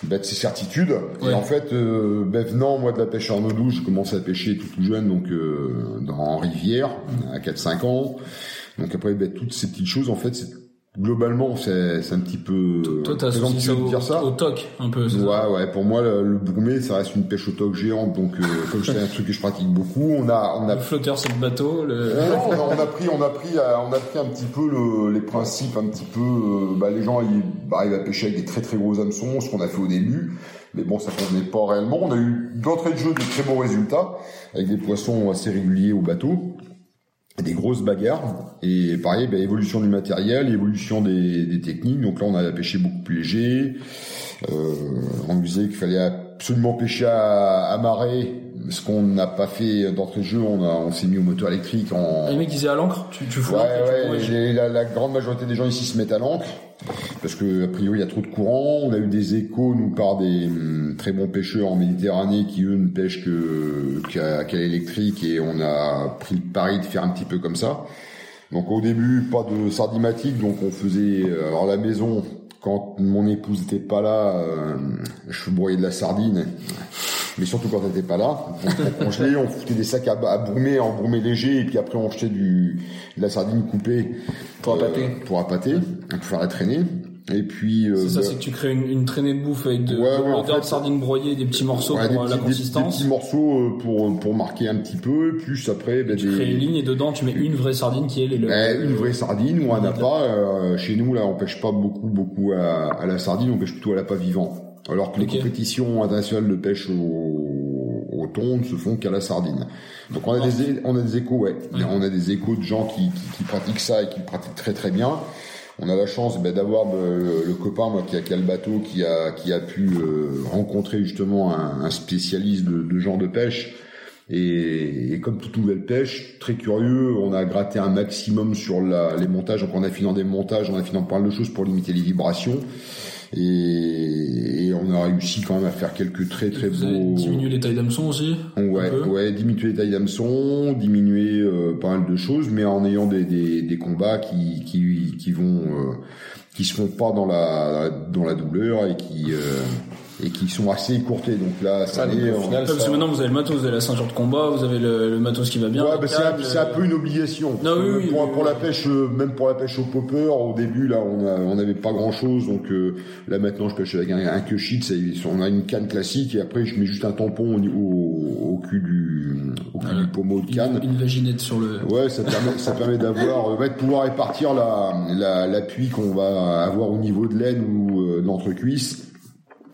bah, de ses certitudes. Ouais. Et en fait, euh, ben, venant moi de la pêche en eau douce, j'ai commencé à pêcher tout, tout jeune, donc euh, dans en rivière à 4-5 ans. Donc après, ben, toutes ces petites choses, en fait, c'est globalement, c'est c'est un petit peu Toi, t'as ça de au, dire ça. au toc, un peu, ça Ouais, ouais. Pour moi, le, le ça reste une pêche au toc géante. Donc, euh, comme c'est un truc que je pratique beaucoup, on a, on a Le flotteur, c'est le bateau. Le... non, non, on a, on a pris, on a pris, euh, on a pris un petit peu le- les principes, un petit peu. euh, bah, les gens ils arrivent à pêcher avec des très très gros hameçons, ce qu'on a fait au début. Mais bon, ça convenait pas réellement. On a eu d'entrée de jeu de très bons résultats avec des poissons assez réguliers au bateau, des grosses bagarres. Et pareil, bah, évolution du matériel, évolution des, des techniques. Donc là, on a pêché beaucoup plus léger. Euh, on disait qu'il fallait absolument pêcher à, à marée, ce qu'on n'a pas fait d'entrée de jeu. On, a, on s'est mis au moteur électrique en, Les mecs disaient à l'encre, tu, tu fous Ouais, tu ouais, la, la grande majorité des gens ici se mettent à l'encre parce que a priori il y a trop de courant. On a eu des échos nous par des hum, très bons pêcheurs en Méditerranée qui eux ne pêchent que qu'à qu'à l'électrique et on a pris le pari de faire un petit peu comme ça. Donc au début pas de sardimatique, donc on faisait euh, alors la maison quand mon épouse n'était pas là, euh, je broyais de la sardine mais surtout quand elle n'était pas là. On on foutait des sacs à, à broumer, en broumer léger, et puis après on jetait du, de la sardine coupée Pour appâter. pour appâter, pour faire la traîner. Et puis euh, C'est ça, bah, c'est que tu crées une, une traînée de bouffe avec de, Ouais, ouais, de en l'odeur fait, de sardines broyées, des petits morceaux ouais, pour euh, la petits, des- des consistance. petits morceaux euh, pour pour marquer un petit peu, plus après bah, tu des- crées une ligne et dedans tu mets une vraie sardine qui est les, le, Ouais, une vraie sardine on n'a pas. euh, chez nous, là, on pêche pas beaucoup, beaucoup à, à la sardine, on pêche plutôt à la pas vivant. Alors que les compétitions internationales de pêche au, au thon ne se font qu'à la sardine. Donc on a des, on a des échos, ouais. Ouais. On a des échos de gens qui, qui, qui pratiquent ça et qui le pratiquent très très bien. On a la chance ben, d'avoir euh, le copain qui, a, qui le bateau, qui a, pu euh, rencontrer justement un, spécialiste de, de genre de pêche. Et, comme toute nouvelle pêche, très curieux, on a gratté un maximum sur les montages. Donc on a fini dans des montages, on a fini dans pas mal de choses pour limiter les vibrations. Et, et on a réussi quand même à faire quelques très très Vous beaux. diminué les tailles d'hameçon aussi Ouais, ouais, diminuer les tailles d'hameçon, diminuer euh, pas mal de choses, mais en ayant des, des, des combats qui, qui, qui vont, euh, qui se font pas dans la, dans la douleur et qui, euh, et qui sont assez écourtés. Donc là, ça Ah, est, au on- final, Ouais, parce que maintenant vous avez le matos, vous avez la ceinture de combat, vous avez le, le matos qui va bien. Ouais, bah, c'est un, euh, peu une obligation. Non, oui, oui, pour, oui, pour oui. la pêche, euh, même pour la pêche au popper, au début là, on a, on n'avait pas grand chose, donc euh, là maintenant je pêche avec un, un c'est- on a une canne classique et après je mets juste un tampon au, au, au cul du, au cul du pommeau de canne. Une, une vaginette sur le. Ouais, ça permet, ça permet d'avoir, euh, ouais, de pouvoir répartir la, la, l'appui qu'on va avoir au niveau de l'aine ou euh, de l'entrecuisse.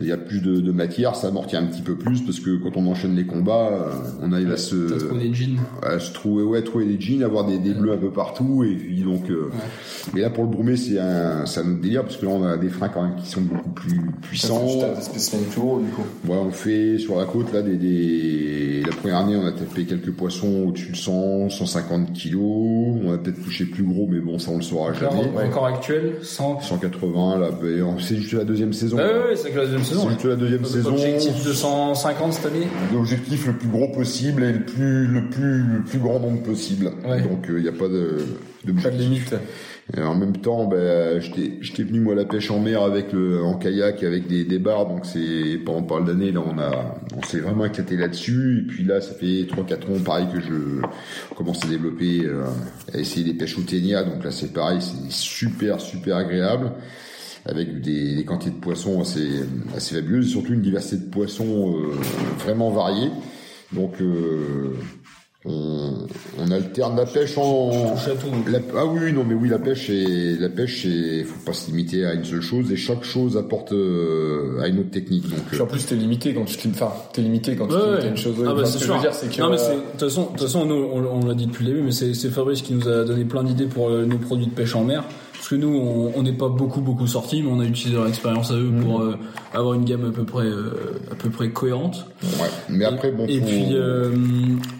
Il y a plus de, de matière, ça amortit un petit peu plus parce que quand on enchaîne les combats, euh, on arrive à se, trouvé des jeans. à se trouver, ouais, trouver des jeans, avoir des, des bleus un peu partout et puis donc. euh, Mais là pour le brumé, c'est un, un autre délire parce que là on a des freins quand même qui sont beaucoup plus puissants. Des plus gros, du coup. Ouais, on fait sur la côte là des, des... la première année on a tapé quelques poissons au-dessus de 100, 150 kilos. On a peut-être touché plus gros, mais bon ça on le saura jamais. Encore, encore actuel, 100. 180 là, c'est juste la deuxième saison. Ouais, ouais, ouais, c'est que la deuxième saison. juste la deuxième saison. Objectif de 150 cette année. L'objectif le plus gros possible et le plus le plus le plus grand nombre possible. Ouais. Donc il n'y a pas de Pas de limite. Et en même temps, ben, j'étais j'étais venu moi à la pêche en mer avec le en kayak avec des, des barres, donc c'est pendant pas mal d'années là on a on s'est vraiment éclaté là-dessus. Et puis là ça fait trois quatre ans pareil que je commence à développer euh, à essayer des pêches au ténia. Donc là c'est pareil, c'est super super agréable avec des, des quantités de poissons assez assez fabuleuses, et surtout une diversité de poissons euh, vraiment variée. Donc euh, on, on alterne la pêche en la- ah oui, non, mais oui, la pêche est, la pêche est, faut pas se limiter à une seule chose et chaque chose apporte euh, à une autre technique. Donc, Puis euh, en plus, t'es limité quand tu te limites. Enfin, t'es limité quand tu Ouais, te limites à ouais. une chose. Ah bah Enfin, c'est ce sûr. je veux dire, c'est que. non mais c'est de toute façon, de toute façon, nous on, on l'a dit depuis le début, mais c'est c'est Fabrice qui nous a donné plein d'idées pour euh, nos produits de pêche en mer. Que nous, on n'est pas beaucoup beaucoup sortis, mais on a utilisé leur expérience à eux pour euh, avoir une gamme à peu près euh, à peu près cohérente. Ouais. Mais après, bon, Et puis euh,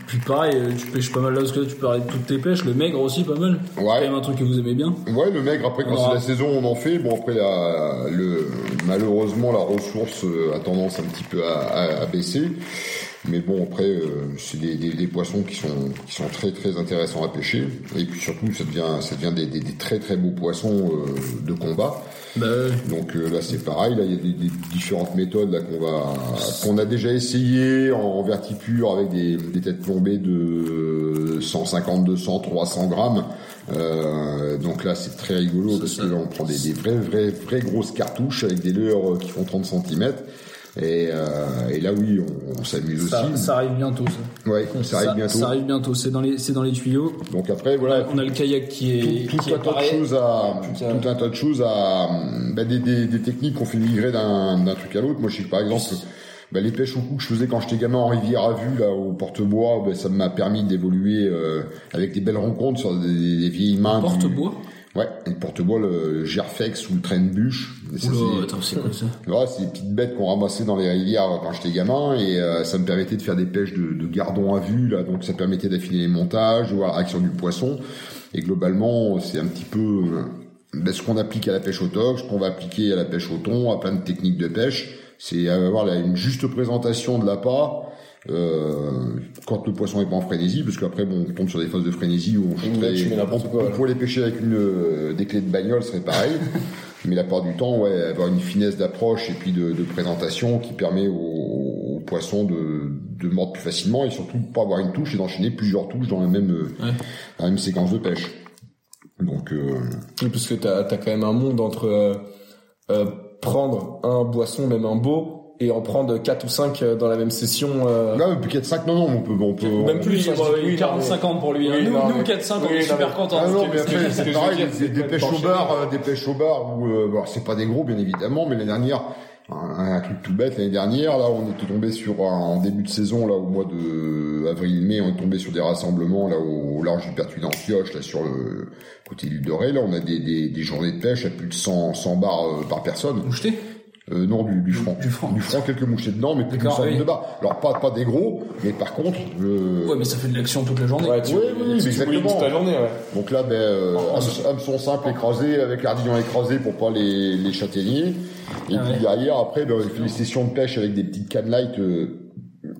puis pareil, tu pêches pas mal là parce que là, tu parlais de toutes tes pêches, le maigre aussi pas mal. C'est quand même un truc que vous aimez bien. Ouais, le maigre, après, quand c'est la saison, on en fait. Bon, après, la, le, malheureusement, la ressource a tendance un petit peu à, à- à baisser. Mais bon, après, euh, c'est des, des, des poissons qui sont, qui sont très, très intéressants à pêcher. Et puis surtout, ça devient, ça devient des, des, des très, très beaux poissons euh, de combat. Bah. Donc euh, là, c'est pareil. Là, il y a des, des différentes méthodes là qu'on va, qu'on a déjà essayé en vertipure avec des, des têtes plombées de 150, 200, 300 grammes. Euh, donc là, c'est très rigolo parce ça. que là, on prend des, des vraies, vraies, vraies grosses cartouches avec des leurres qui font 30 cm. Et, euh, et là, oui, on, on s'amuse aussi. ça arrive bientôt ça. Ouais, ça arrive bientôt. Ça arrive bientôt, c'est dans les c'est dans les tuyaux. Donc après, voilà, On a le kayak qui est tout, tout qui un tas de choses à Tout un- tout un tas de choses à bah, des, des, des techniques qu'on fait migrer d'un d'un truc à l'autre moi je par exemple bah, les pêches au cou que je faisais quand j'étais gamin en rivière à vue là au porte-bois bah, ça m'a permis d'évoluer euh, avec des belles rencontres sur des, des vieilles mains du- Porte-bois? Ouais et porte-bois le Gerfex ou le train de bûche Oula, c'est- attends, c'est quoi ça? Ouais, c'est des petites bêtes qu'on ramassait dans les rivières quand j'étais gamin et euh, ça me permettait de faire des pêches de, de gardons à vue là, donc ça permettait d'affiner les montages, de voir la réaction du poisson. Et globalement c'est un petit peu euh, ben, ce qu'on applique à la pêche au toc, ce qu'on va appliquer à la pêche au thon, à plein de techniques de pêche, c'est avoir là, une juste présentation de l'appât. Euh, quand le poisson est pas en frénésie, parce qu'après bon, on tombe sur des phases de frénésie où on, Là, n'importe on- quoi, on les pêcher avec une, euh, des clés de bagnole, ce serait pareil. Mais la part du temps, ouais, avoir une finesse d'approche et puis de, de présentation qui permet aux, aux poissons de, de mordre plus facilement et surtout de pas avoir une touche et d'enchaîner plusieurs touches dans la même, euh, Ouais. dans la même séquence de pêche. Donc, euh, Oui, parce que t'as as quand même un monde entre euh, euh, prendre un boisson, même un beau, et en prendre quatre ou cinq euh, dans la même session. euh, là, depuis 4-5, non, non, on peut, on peut, Même on- plus, Lui, ça, bon, oui, oui, non, 40-50 pour lui. hein. Oui, nous, non, nous mais- 4-5, on oui, est non, super mais- contents. Ah non, mais que- après, c'est pareil, des, des pêches au bar, euh, des pêches au bar où, euh, bon, c'est pas des gros, bien évidemment, mais l'année dernière, un, un truc tout bête, l'année dernière, là, on était tombé sur, un- en début de saison, là, au mois de avril-mai, on est tombé sur des rassemblements, là, au, au large du Pertuis en Pioche, là, sur le côté de l'île de Ré, là, on a des, des, des journées de pêche à plus de 100, 100 bars euh, par personne. Moucheté Euh, non, du, du franc. Du franc. Du franc, quelques mouchetés dedans, mais plus d'une D'accord, centaine oui. de bars. Alors, pas, pas des gros, mais par contre, le, Ouais, mais ça fait de l'action toute la journée. Ouais, tu, Oui, oui, oui, exactement. toute la journée, ouais. Donc là, ben, euh, hameçon hameçon simple écrasé avec l'ardillon écrasé pour pas les, les châtaigniers. Et Ah puis ouais. derrière, après, ben, on fait les sessions de pêche avec des petites cannes light. euh,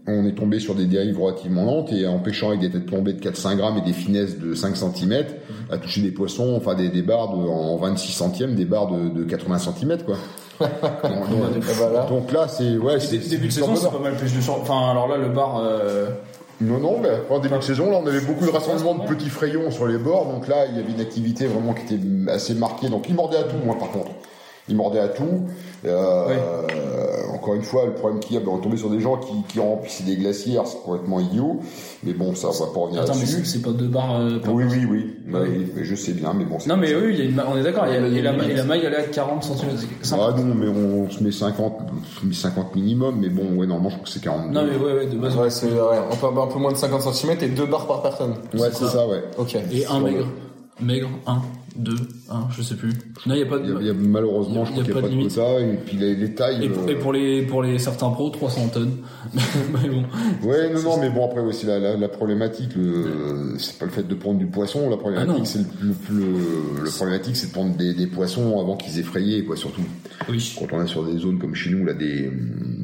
on est tombé sur des dérives relativement lentes et en pêchant avec des têtes plombées de 4-5 grammes et des finesses de 5 cm, à toucher des poissons, enfin des, des barres de, en 26 centièmes, des barres de, de 80 cm quoi. Donc, donc- Et voilà. donc là, c'est ouais, Début de saison, c'est pas mal pêche de champ. Enfin, alors là, le bar. euh, Non, non, mais en début de saison, là, on avait beaucoup de rassemblements de petits frayons sur les bords, donc là, il y avait une activité vraiment qui était assez marquée. Donc, il mordait à tout, moi, par contre. Il mordait à tout. Euh, Ouais. Euh, encore une fois, le problème qu'il y a, ben, on tombé sur des gens qui, qui remplissaient des glacières, c'est complètement idiot. Mais bon, ça, on va pas revenir Attends, mais c'est là-dessus. pas deux bars. euh, par- Oui, oui, oui. Ouais. Oui, mais je sais bien, mais bon, c'est Non, mais ça. oui, il y a une ma- on est d'accord. il y a- Il y a Et la, limite. maille, elle est à 40 cm. Ah non, mais on se met 50, on se met 50 minimum, mais bon, ouais, normalement, je crois que c'est 42. Non, mais ouais, ouais, de base. Ouais, c'est ouais, un, peu, un peu moins de 50 cm et deux barres par personne. Ouais, c'est ça, ouais. Ok. Et un maigre. Maigre, 1, 2, 1, je sais plus. Non, y a pas Il y a, de. il y a- malheureusement, je y crois qu'il n'y a pas de limite. quota, et puis les, les tailles. Et pour, euh, et pour les pour les certains pros, 300 tonnes. mais bon. Ouais, non, non, mais bon, après aussi la, la, la problématique, le, c'est pas le fait de prendre du poisson, la Ah problématique, non. c'est le, le, problématique, c'est de prendre des, des poissons avant qu'ils effrayaient, quoi, surtout. Oui. Quand on est sur des zones comme chez nous, là, des,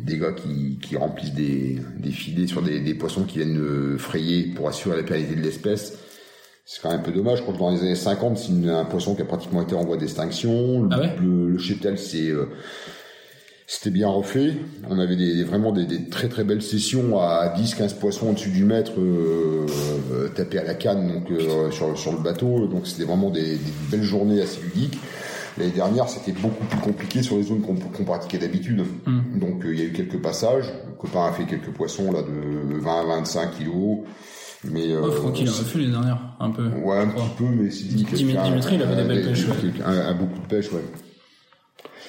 des gars qui, qui remplissent des, des filets sur des, des poissons qui viennent euh, frayer pour assurer la pérennité de l'espèce. C'est quand même un peu dommage. Je crois que dans les années 50, c'est un poisson qui a pratiquement été en voie d'extinction. Le, Ah ouais le, le cheptel, c'est, euh, c'était bien refait. On avait des, vraiment des, des très très belles sessions à 10-15 poissons au-dessus du mètre euh, euh, tapés à la canne donc euh, sur, sur le bateau. Donc c'était vraiment des, des belles journées assez ludiques. L'année dernière, c'était beaucoup plus compliqué sur les zones qu'on pratiquait d'habitude. Hmm. Donc euh, il y a eu quelques passages. Le copain a fait quelques poissons là de 20 à 25 kilos. Mais euh, Oh, Francky, il a fait les dernières, un peu. Ouais, un petit peu, mais c'est Dimitri, il avait des belles pêches, ouais. Un, un beaucoup de pêche, ouais.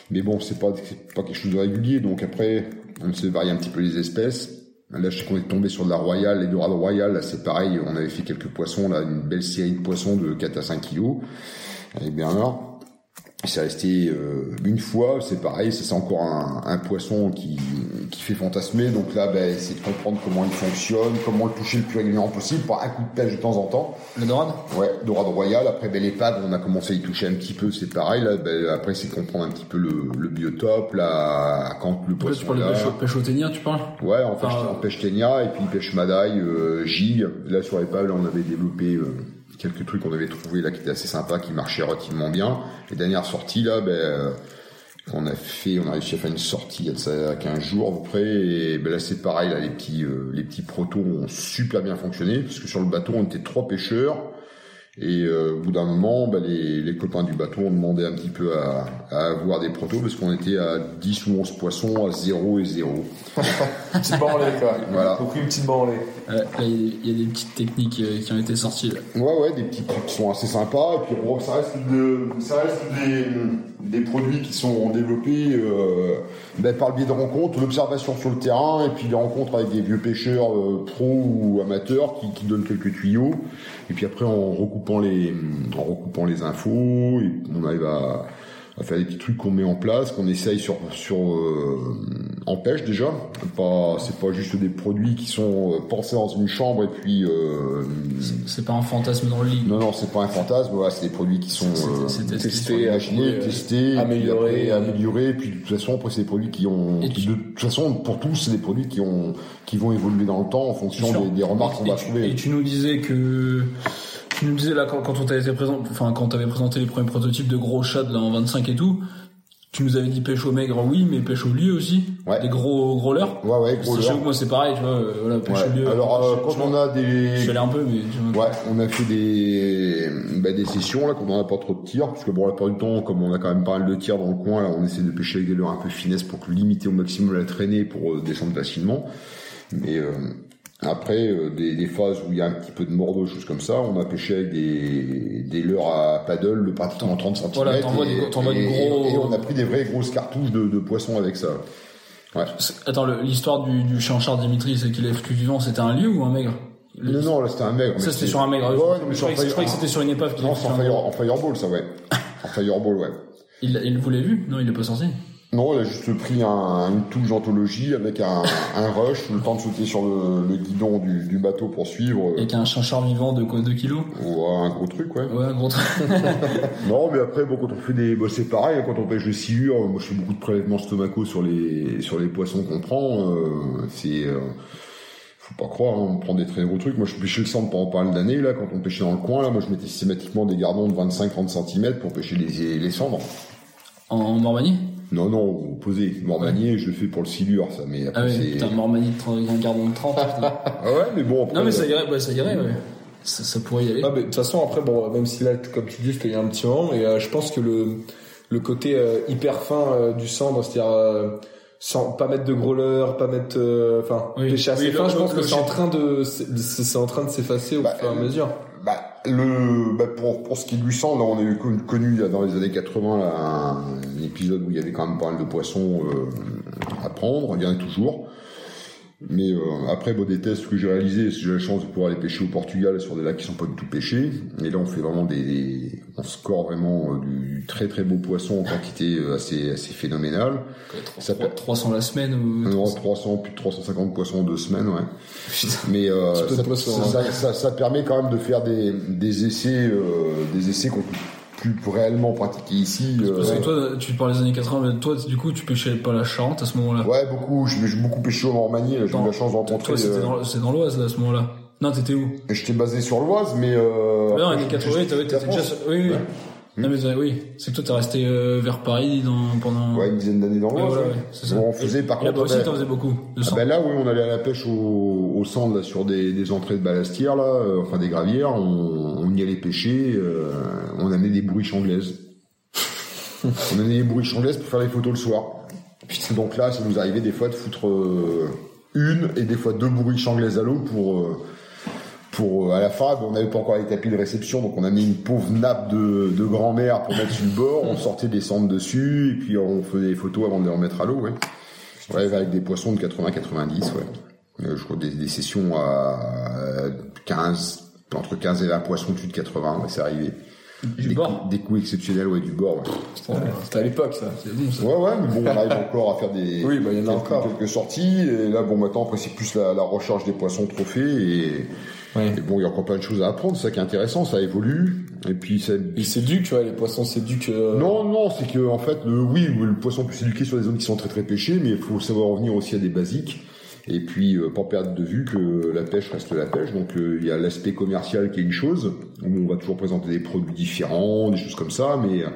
Mais bon, c'est pas, pas quelque chose de régulier, donc après, on se varie un petit peu les espèces. Là, je sais qu'on est tombé sur de la royale, les dorades royales, là, c'est pareil, on avait fait quelques poissons, là, une belle série de poissons de 4 à 5 kilos, avec Bernard. C'est resté euh, une fois, c'est pareil, ça c'est encore un, un poisson qui, qui fait fantasmer. Donc là, ben, c'est de comprendre comment il fonctionne, comment le toucher le plus régulièrement possible, par un coup de pêche de temps en temps. Le dorade Ouais, dorade royale. Après, ben, l'épave, on a commencé à y toucher un petit peu, c'est pareil. Là, ben, après, c'est de comprendre un petit peu le, le biotope, là, quand le Là, tu poisson parles de pêche, au- pêche au ténia, tu parles Ouais, en pêche, Enfin, en pêche ténia et puis pêche madaille, euh, gigue. Là sur l'épave, là on avait développé euh, quelques trucs qu'on avait trouvé là qui étaient assez sympas, qui marchaient relativement bien. Les dernières sorties là, ben euh, on a fait, on a réussi à faire une sortie il y a ça 15 jours à peu près. Et ben là c'est pareil, là les petits euh, les petits protos ont super bien fonctionné parce que sur le bateau on était trois pêcheurs. Et euh, au bout d'un moment, ben, les, les copains du bateau ont demandé un petit peu à, à avoir des protos parce qu'on était à 10 ou 11 poissons à 0 et 0. Petite branlée, quoi. Voilà. Donc une petite branlée. Ouais, Là, il y, a- il y a des petites techniques euh, qui ont été sorties. Là. Ouais, ouais, des petits trucs qui sont assez sympas. Et puis bon, ça reste, de, ça reste des, des produits qui sont développés euh, ben, par le biais de rencontres, l'observation sur le terrain, et puis des rencontres avec des vieux pêcheurs euh, pros ou amateurs qui, qui donnent quelques tuyaux. Et puis après, en recoupant les, en recoupant les infos, on arrive à, à faire des petits trucs qu'on met en place, qu'on essaye sur, sur euh, en pêche déjà. Pas, c'est pas juste des produits qui sont euh, pensés dans une chambre et puis euh, C'est pas un fantasme dans le lit. non, non, c'est pas un fantasme. Voilà, c'est des produits qui sont euh, testés, euh, testés, améliorés, puis après, améliorés. Puis de toute façon, après, c'est des produits qui ont, Et qui, tu- de toute façon, pour tous, c'est des produits qui ont, qui vont évoluer dans le temps en fonction des, des remarques qu'on va trouver. Et tu nous disais que tu nous disais là quand, quand on t'avait présent, enfin quand t'avais présenté les premiers prototypes de gros chats là en 25 et tout, tu nous avais dit pêche au maigre, oui, mais pêche au lieu aussi. Ouais. Des gros gros leurres. Ouais, ouais, gros C'est chez leurre. vous, moi c'est pareil, tu vois. euh, Voilà, pêche Ouais. au lieu. Alors, euh, je- quand je- on a je suis des, allé un peu, mais tu vois. Ouais, on a fait des, bah, des sessions là, quand on n'a pas trop de tirs, parce que bon, la plupart du temps, comme on a quand même pas mal de tirs dans le coin, là, on essaie de pêcher avec des leurres un peu finesse pour limiter au maximum la traînée pour euh, descendre facilement. Mais euh, après, euh, des, des phases où il y a un petit peu de mordeau, choses comme ça, on a pêché avec des, des leurres à paddle de pratiquement 30 cm. Voilà, t'envoies et, et- gros- et on a pris des vraies grosses cartouches de, de poissons avec ça. Ouais. Attends, le- l'histoire du, du chanchard Dimitri, c'est qu'il est plus vivant, c'était un lieu ou un maigre? Non, non, là c'était un maigre. Ça c'était sur un maigre. Ouais, mais je sur croyais que- croyais que c'était sur une épave. Non, c'est en, fire, en fireball, ça, ouais. en fireball, ouais. Il, il vous l'a vu? Non, il est pas sorti. Non, il a juste pris un, une touche d'anthologie avec un, un rush, le temps de sauter sur le, le guidon du, du bateau pour suivre. Avec un chanchard vivant de quoi 2 kilos? Ouais, un gros truc, ouais. Ouais, un gros truc. Non, mais après, bon, quand on fait des, bah, c'est pareil, quand on pêche le silure, moi je fais beaucoup de prélèvements stomacaux sur les, sur les poissons qu'on prend, euh, c'est, euh, faut pas croire, hein, on prend des très gros trucs. Moi, je pêchais le centre pendant pas mal d'années, là, quand on pêchait dans le coin, là, moi je mettais systématiquement des gardons de 25-30 cm pour pêcher les, les cendres. En, en Mormanie Non, non, opposé. Mormanier, je le fais pour le silure, ça, mais après, Ah oui, c'est... putain, Mormanie de 30, un gardon de 30. putain. Ah ouais, mais bon, après... non mais ça irait, ouais, ça irait, ouais. Ça, ça pourrait y aller. Ah, mais de toute façon, après, bon, même si là, comme tu dis, c'était il y a un petit moment, mais euh, je pense que le, le côté euh, hyper fin euh, du cendre, c'est-à-dire euh, sans pas mettre de gros leurres, pas mettre, euh, enfin, Oui. pêcher assez Oui, fin, le- je pense que c'est en train de, c'est c'est en train de s'effacer au Bah, fur et à euh, mesure. Le, bah pour, ce qui sang, là, on a connu, dans les années 80 là, un, un épisode où il y avait quand même pas mal de poissons euh, à prendre, il y en a toujours. Mais euh, après, bon, des tests que j'ai réalisés, j'ai la chance de pouvoir aller pêcher au Portugal sur des lacs qui sont pas du tout pêchés. Et là, on fait vraiment des, on score vraiment euh, du très très beau poisson en quantité euh, assez assez phénoménale. Ça peut- 300 la semaine ou... Non, 300, plus de 350 poissons en deux semaines, ouais. Mais euh, ça, hein. ça, ça- ça permet quand même de faire des, des essais, euh, des essais qu'on plus réellement pratiquer ici. euh, Parce que toi, tu parles des années 80, mais toi, du coup, tu pêchais pas la Charente à ce moment-là. ouais, beaucoup. J'ai j'ai beaucoup pêché au Mormanie. là, J'ai eu la chance de rencontrer. Toi, c'était euh, dans, l'Oise, là, à ce moment-là. Non, t'étais où? J'étais basé sur l'Oise, mais. Euh, Non, après, les j'ai- 80, j'ai- t'avais, déjà... Oui, oui. Ouais. Non, mais euh, oui, c'est que toi, t'es resté euh, vers Paris dans, pendant... Ouais, une dizaine d'années dans l'Oise. ouais. ouais. Bon, on faisait par Et là-bas contre. aussi, t'en faisais beaucoup Ah ben là, oui, on allait à la pêche au, au centre, là, sur des, des entrées de balastières, là, euh, enfin des gravières. On, on y allait pêcher. euh, on amenait des bourriches anglaises. on amenait des bourriches anglaises pour faire les photos le soir. Donc là, ça nous arrivait des fois de foutre une et des fois deux bourriches anglaises à l'eau pour pour euh, à la fin, on n'avait pas encore les tapis de réception, donc on a mis une pauvre nappe de, de grand-mère pour mettre sur le bord. On sortait des cendres dessus et puis on faisait des photos avant de les remettre à l'eau. Ouais. Ouais, avec des poissons de 80-90, ouais. Euh, je crois des, des sessions à 15, entre 15 et 20 poissons au-dessus de 80, ouais, c'est arrivé. Du des, bord. coups, des coups exceptionnels, ouais, du bord. ouais. C'était à l'époque, ça. C'est bon, ça. Ouais, ouais, mais bon, on arrive encore à faire des Oui, bah, il y en a quelques, encore. quelques sorties. Et là, bon, maintenant, après, c'est plus la, la recherche des poissons trophées. Et, Ouais. et bon, il y a encore plein de choses à apprendre. C'est ça qui est intéressant, ça évolue. Et puis, ça, c'est du, tu vois, les poissons, du que. non, non, c'est que en fait, le, oui, le poisson peut s'éduquer sur des zones qui sont très très pêchées, mais il faut savoir revenir aussi à des basiques. Et puis, euh, pas perdre de vue que la pêche reste la pêche. Donc, euh, il y a l'aspect commercial qui est une chose, où on va toujours présenter des produits différents, des choses comme ça, mais euh,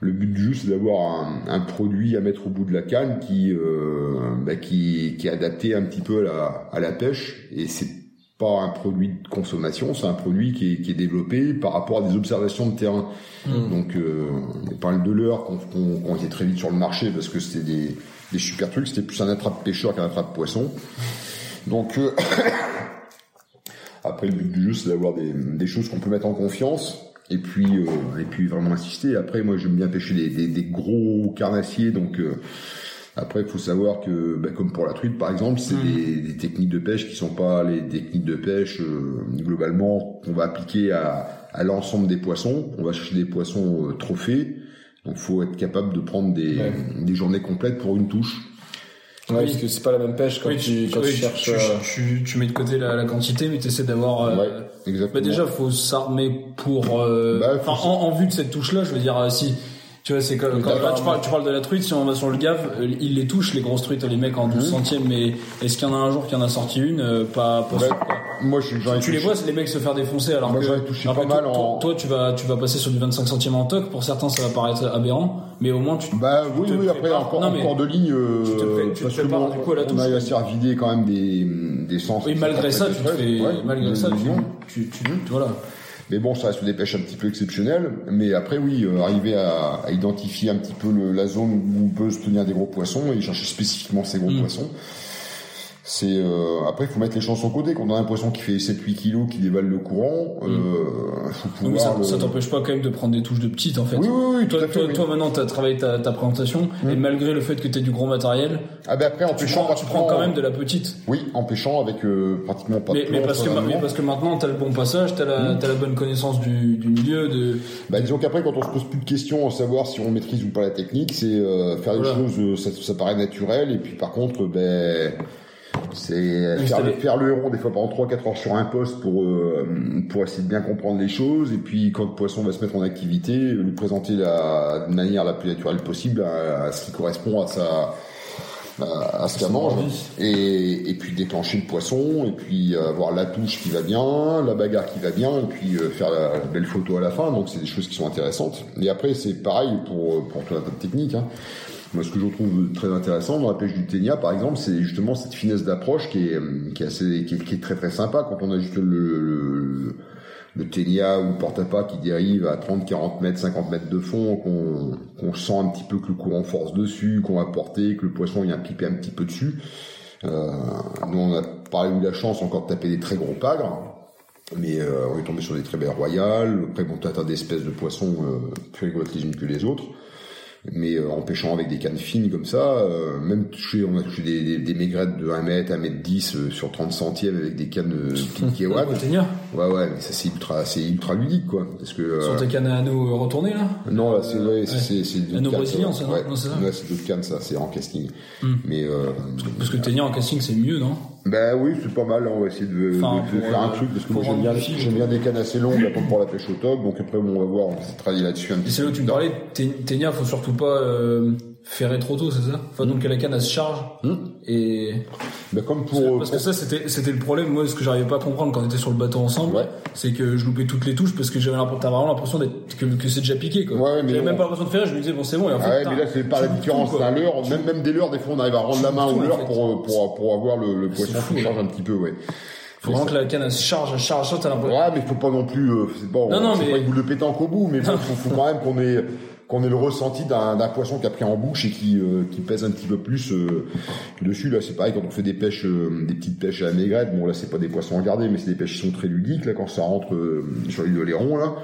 le but du jeu, c'est d'avoir un, un produit à mettre au bout de la canne qui, euh, bah, qui, qui est adapté un petit peu à la, à la pêche. Et c'est pas un produit de consommation, c'est un produit qui est, qui est développé par rapport à des observations de terrain. Donc, euh, on parle de l'heure qu'on qu'on qu'on était très vite sur le marché parce que c'était des, super trucs. C'était plus un attrape-pêcheur qu'un attrape-poisson. Donc, euh, après, le but du jeu, c'est d'avoir des, des choses qu'on peut mettre en confiance. Et puis, euh, et puis vraiment insister. Après, moi, j'aime bien pêcher des, des, des gros carnassiers, donc euh, après, il faut savoir que, bah, comme pour la truite, par exemple, c'est des, des techniques de pêche qui sont pas les techniques de pêche euh, globalement qu'on va appliquer à, à l'ensemble des poissons. On va chercher des poissons euh, trophées, donc faut être capable de prendre des, Ouais. des journées complètes pour une touche. Ouais, Oui. parce que c'est pas la même pêche quand Oui, tu, quand oui, tu cherches. tu, euh, tu- tu mets de côté la, la quantité, mais tu essaies d'avoir. euh, Ouais, bah exactement. déjà, faut s'armer pour. euh, Bah, faut en, en vue de cette touche-là, je veux dire, euh, si. Tu vois, c'est comme, Oui, quand, là, tu parles, tu parles de la truite, si on va sur le gave, euh, ils les touchent, les grosses truites, les mecs en 12 centièmes, mais est-ce qu'il y en a un jour qui en a sorti une euh, Pas, pas Ouais, sûr, quoi. moi, je- Tu les vois, c'est les mecs se faire défoncer alors Moi, que touché après, pas mal toi, en- toi, tu vas tu vas passer sur du 25 centièmes en toc. Pour certains, ça va paraître aberrant, mais au moins tu. Bah oui, te oui, après encore, Non, mais encore de ligne, euh, tu te pré- tu te que bon, du coup, à la on touche. arrive à se faire vider quand même des, des sens. Oui, malgré ça, tu te fais, malgré ça, tu, tu, tu, voilà. Mais bon, ça reste des pêches un petit peu exceptionnelles. Mais après, oui, euh, arriver à, à identifier un petit peu le- la zone où peut se tenir des gros poissons et chercher spécifiquement ces gros Mm. poissons. C'est euh, après, il faut mettre les chances en côté. Quand on a un poisson qui fait 7-8 kilos, qui dévale le courant, euh, faut Oui, mais ça, le- ça t'empêche pas quand même de prendre des touches de petites en fait. Oui, oui, oui, tout Toi, à fait. toi, oui. toi, maintenant, t'as travaillé ta, ta présentation et malgré le fait que t'aies du gros matériel, Ah ben après, en tu pêchant, prends, tu prends quand même de la petite. Oui, en pêchant avec euh, pratiquement pas de Mais, mais plomb, parce que, mais parce que maintenant, t'as le bon passage, t'as la, t'as la bonne connaissance du, du milieu, de. Bah, disons qu'après, quand on se pose plus de questions à savoir si on maîtrise ou pas la technique, c'est euh, faire Voilà. des choses, euh, ça, ça paraît naturel, et puis par contre, ben, c'est faire, le- les- faire le héros des fois pendant 3-4 heures sur un poste pour euh, pour essayer de bien comprendre les choses, et puis quand le poisson va se mettre en activité, lui présenter la de manière la plus naturelle possible à, à ce qui correspond à sa à, à ce qu'elle mange. et, et puis déclencher le poisson et puis euh, avoir la touche qui va bien la bagarre qui va bien et puis euh, faire la, la belle photo à la fin. Donc c'est des choses qui sont intéressantes. Et après c'est pareil pour pour toute la technique hein. Moi ce que je trouve très intéressant dans la pêche du ténia par exemple c'est justement cette finesse d'approche qui est euh, qui est assez qui est, très très sympa quand on a juste le, le le ténia ou le porte-à-pas qui dérive à 30, 40 mètres, 50 mètres de fond, qu'on sent un petit peu que le courant force dessus, qu'on va porter, que le poisson vient piper un petit peu dessus. Euh, nous, on a pas eu la chance encore de taper des très gros pagres, mais euh, on est tombé sur des très belles royales. Tas d'espèces de poissons euh, plus rigolotes les unes que les autres. Mais euh, en pêchant avec des cannes fines comme ça, euh, même touché, on a touché des, des, des maigrettes de 1 mètre, 1 mètre 10 euh, sur 30 centièmes avec des cannes euh, Ténia, Ouais, ouais, mais ça c'est ultra, c'est ultra ludique, quoi. Parce que euh, sur tes cannes à anneaux euh, retournés là? non, là c'est ouais, c'est c'est d'autres cannes, ça. ouais. C'est ça Ouais, c'est d'autres cannes, ça, c'est en casting. Hmm. Mais euh, Parce que Ténia en casting c'est mieux, non? Ben oui, c'est pas mal. hein, On va essayer de, Enfin, de- faire un euh, truc parce que moi j'aime bien, j'aime bien des cannes assez longues, là, comme pour la pêche au toc. Donc après, bon, on va voir, on va travailler là-dessus un c'est là où tu me parlais, Té- Ténia, faut surtout pas euh, ferrer trop tôt, c'est ça Enfin, donc que la canne elle se charge Hmm. et Ben, comme pour, parce que pour- ça c'était c'était le problème moi ce que j'arrivais pas à comprendre quand on était sur le bateau ensemble Ouais. c'est que je loupais toutes les touches parce que j'avais vraiment l'impression d'être que, que c'est déjà piqué quoi Ouais, mais j'avais même pas l'impression de faire je me disais bon c'est bon et en fait Ah ouais, mais là c'est pas la différence d'un leurre, même même des leurres, des fois on arrive à rendre la main au en leurre fait. pour pour pour avoir le, le poisson qui ouais. charge un petit peu, ouais. faut vraiment que la canne elle se charge elle charge ça t'as l'impression Ouais, mais faut pas non plus, euh, c'est pas, Non, non, c'est mais- pas une boule de pétanque au bout, mais bon, faut, faut quand même qu'on ait, qu'on ait le ressenti d'un, poisson qui a pris en bouche et qui, euh, qui pèse un petit peu plus euh, dessus. Là, c'est pareil quand on fait des pêches, euh, des petites pêches à la maigrette. Bon, là, c'est pas des poissons à garder, mais c'est des pêches qui sont très ludiques. Là, quand ça rentre euh, sur l'île de Léron, là,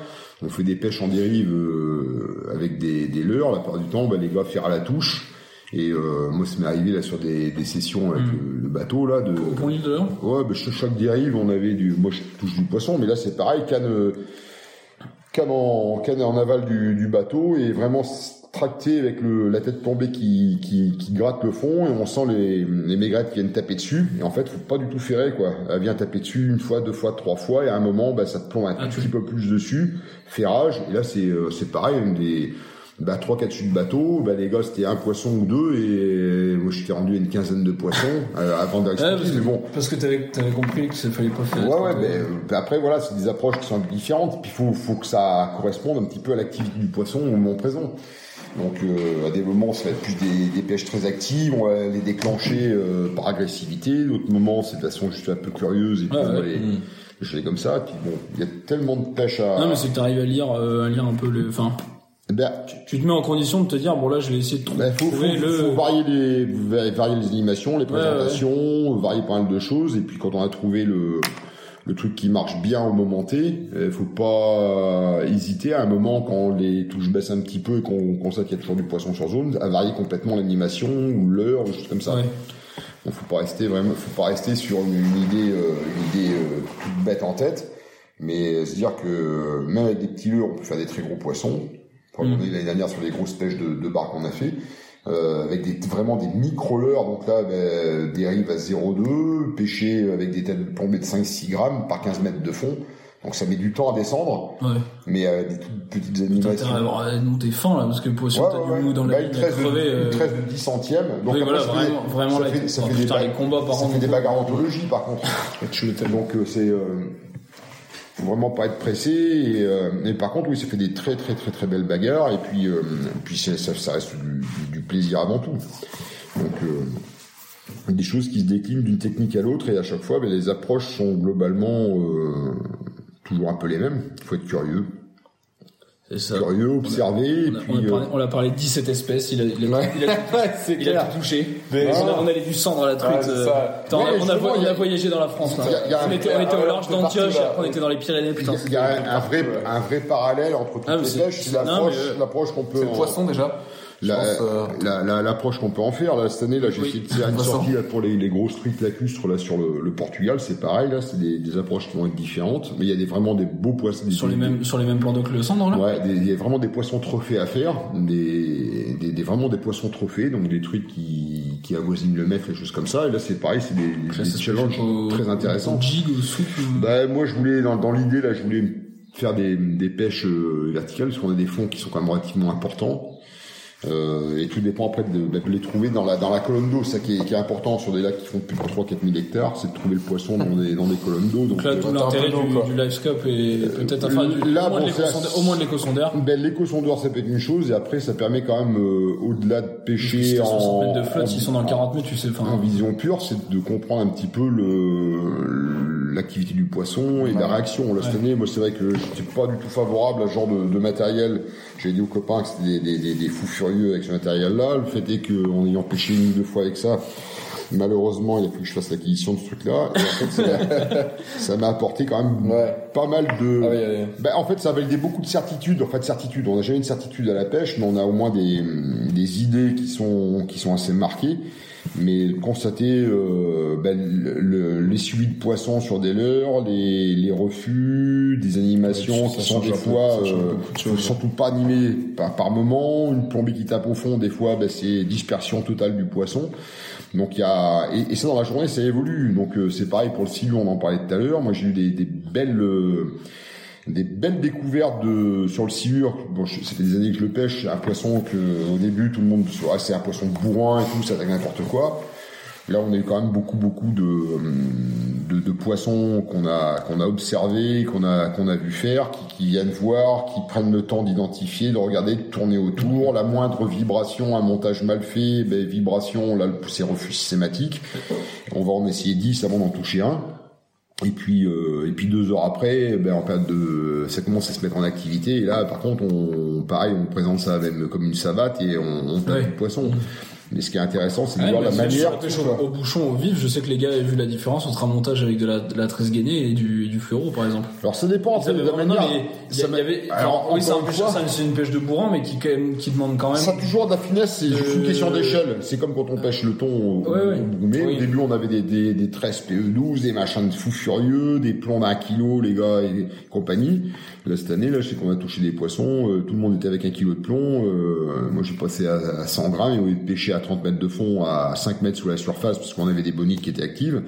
on fait des pêches en dérive euh, avec des, des leurres. La plupart du temps, bah, les gars faire à la touche. Et euh, moi, ça m'est arrivé là sur des, des sessions avec le, le bateau là de. pont l'île de Ouais, bah, chaque, chaque dérive, on avait du. Moi, je touche du poisson, mais là, c'est pareil, canne. Canne en, canne en aval du, du bateau et vraiment tracté avec le, la tête tombée qui, qui, qui, gratte le fond et on sent les, les maigrettes qui viennent taper dessus. Et en fait faut pas du tout ferrer quoi. Elle vient taper dessus une fois deux fois trois fois et à un moment bah, ça te plombe un Ah, petit peu plus dessus ferrage et là c'est euh, c'est pareil une des bah, trois quatre chutes de bateau bah, les gars c'était un poisson ou deux et moi j'étais rendu à une quinzaine de poissons euh, avant Ouais, d'exploser parce, que, mais bon parce que t'avais, t'avais compris que ça fallait pas faire. Ouais, ouais, mais euh, après voilà, c'est des approches qui sont différentes. Puis il faut, faut que ça corresponde un petit peu à l'activité du poisson au moment présent. Donc euh, à des moments, ça va être plus des, des pêches très actives, on va les déclencher euh, par agressivité. D'autres moments, c'est de façon juste un peu curieuse et puis on va ouais. les, Mm. les jeter comme ça. Puis bon, il y a tellement de pêches à. Non, mais c'est que t'arrives à lire, euh, à lire un peu le. Enfin, Ben, tu te mets en condition de te dire, bon là, je vais essayer de ben, faut, faut, trouver le. faut varier les va- varier les animations, les Ouais, ouais. présentations, varier pas mal de choses. Et puis quand on a trouvé le le truc qui marche bien au moment T, euh, faut pas hésiter à un moment quand les touches baissent un petit peu et qu'on constate qu'il y a toujours du poisson sur zone, à varier complètement l'animation ou l'heure, des choses comme ça. Ouais. Donc faut pas rester vraiment, faut pas rester sur une, une idée, euh, une idée euh, toute bête en tête, mais se dire que même avec des petits leurres, on peut faire des très gros poissons. Mm. On est l'année dernière sur les grosses pêches de, de bar qu'on a fait, euh, avec des vraiment des micro leurres, donc là ben, dérive à 0,2, pêcher avec des têtes plombées de 5-6 grammes par 15 mètres de fond. Donc ça met du temps à descendre, Ouais. mais euh, des toutes petites T'as à animations. avoir euh, nous t'es fin là, parce que le poisson, Ouais, t'as ouais, du mou dans Bah, la une ligne à 13 de, crever. une euh, 13 de 10 centièmes. Donc oui, après, voilà, ça fait des- vraiment, vraiment ça fait, ça oh, fait des putain, bagues- les combats par ça fait des bagarres anthologie par contre. Donc euh, c'est euh, vraiment pas être pressé et, euh, par contre oui ça fait des très très très très belles bagarres et puis euh, puis ça, ça reste du, du- plaisir avant tout. Donc euh, des choses qui se déclinent d'une technique à l'autre et à chaque fois ben, les approches sont globalement euh, toujours un peu les mêmes. Il faut être curieux, ça. curieux, observer et On on euh, parlé, on a parlé de 17 espèces, il a, il a, Ouais. il a, il a tout touché. Mais- on, a, on a les du sang dans la truite. Ouais, c'est euh, on, a, a- voyagé dans la France là. il y a- y a on un- était, on était au large d'Antioche, là. après on était dans les Pyrénées, putain. Il y a un, un vrai, un vrai parallèle entre toutes Ah, les pêches, l'approche, euh, qu'on peut, C'est le poisson déjà. La- pense, euh, la- la- l'approche qu'on peut en faire. Là, cette année, là, j'ai Oui, essayé de faire une sortie là, pour les, les grosses truites lacustres là sur le, le Portugal. C'est pareil, là, c'est des, des approches qui vont être différentes, mais il y a des, vraiment des beaux poissons. des- Sur les mêmes, sur les mêmes plans d'eau que le cendre là? Ouais, il y a vraiment des poissons trophées à faire, des, des, vraiment des poissons trophées, donc des trucs qui, qui avoisinent le mètre et choses comme ça. Et là, c'est pareil, c'est des, challenges au- très intéressants. Jig, au soupe. ou- Bah, moi, je voulais, dans, dans l'idée, là, je voulais faire des, des pêches euh, verticales, parce qu'on a des fonds qui sont quand même relativement importants. Euh, et tout dépend après de, bah, de les trouver dans la, dans la colonne d'eau. Ça qui est, qui est important sur des lacs qui font plus de 3-4 000 hectares, c'est de trouver le poisson dans des, dans des colonnes d'eau. Donc, Donc là, euh, tout l'intérêt du, du livescope et peut-être, enfin, du, Là, au, moins bon, de au moins de l'éco-sondeur. ben, l'éco-sondeur, ça peut être une chose, et après, ça permet quand même, euh, au-delà de pêcher t'as 60 en, mètres de flotte, en- sont dans le 40 mètres, tu sais, en vision pure, c'est de comprendre un petit peu le l'activité du poisson et la réaction. Là, cette année, moi, c'est vrai que j'étais pas du tout favorable à ce genre de, de matériel. J'ai dit aux copains que c'était des, des, des, des fous furieux avec ce matériel-là. Le fait est qu'en ayant pêché une ou deux fois avec ça, malheureusement, il a fallu que je fasse l'acquisition de ce truc-là. Et en fait, ça- m'a apporté quand même Ouais. pas mal de... Ah oui, oui. Ben, en fait, ça validé beaucoup de certitudes. En fait, certitude. On n'a jamais une certitude à la pêche, mais on a au moins des, des idées qui sont qui sont assez marquées. Mais constater euh, ben, le, le- les suivis de poissons sur des leurres, les, les refus, des animations ça qui sont des fois euh, choses. surtout pas animées par, par moment, une plombée qui tape au fond, des fois ben, c'est dispersion totale du poisson. Donc il y a et, et ça dans la journée ça évolue. Donc euh, c'est pareil pour le silure, on en parlait tout à l'heure. Moi j'ai eu des, des belles euh, des belles découvertes de sur le silure. Bon, je- ça fait des années que je le pêche. Un poisson que au début tout le monde ah, c'est un poisson bourrin et tout, ça attaque n'importe quoi. Là, on a eu quand même beaucoup, beaucoup de, de, de poissons qu'on a, qu'on a observés, qu'on a, qu'on a vu faire, qui, qui viennent voir, qui prennent le temps d'identifier, de regarder, de tourner autour. La moindre vibration, un montage mal fait, ben, vibration, là, c'est refus systématique. On va en essayer 10 avant d'en toucher un. Et puis, euh, et puis deux heures après, ben, en période de, ça commence à se mettre en activité. Et là, par contre, on, pareil, on présente ça même comme une savate et on, on tape Ouais. du poisson. Mais ce qui est intéressant, c'est de Ouais, voir mais la manière. au, au bouchon, au vif, je sais que les gars avaient vu la différence entre un montage avec de la, de la tresse gainée et du, du fluoro, par exemple. Alors ça dépend après de la manière. mais Ça y avait, Alors, oui, c'est un pêche- c'est un- c'est une pêche de bourrin, mais qui, quand même, qui demande quand même. Ça toujours de la finesse, c'est juste une Euh, question d'échelle. C'est comme quand on pêche le thon au, Ouais, ouais. Oui. Au début, on avait des, des, des tresses PE12, des machins de fous furieux, des plombs d'un kilo, les gars et compagnie. Là, cette année, là, je sais qu'on a touché des poissons, euh, tout le monde était avec un kilo de plomb. euh, moi, j'ai passé à, à 100 grammes et au lieu de pêcher à 30 mètres de fond, à 5 mètres sous la surface, parce qu'on avait des bonites qui étaient actives.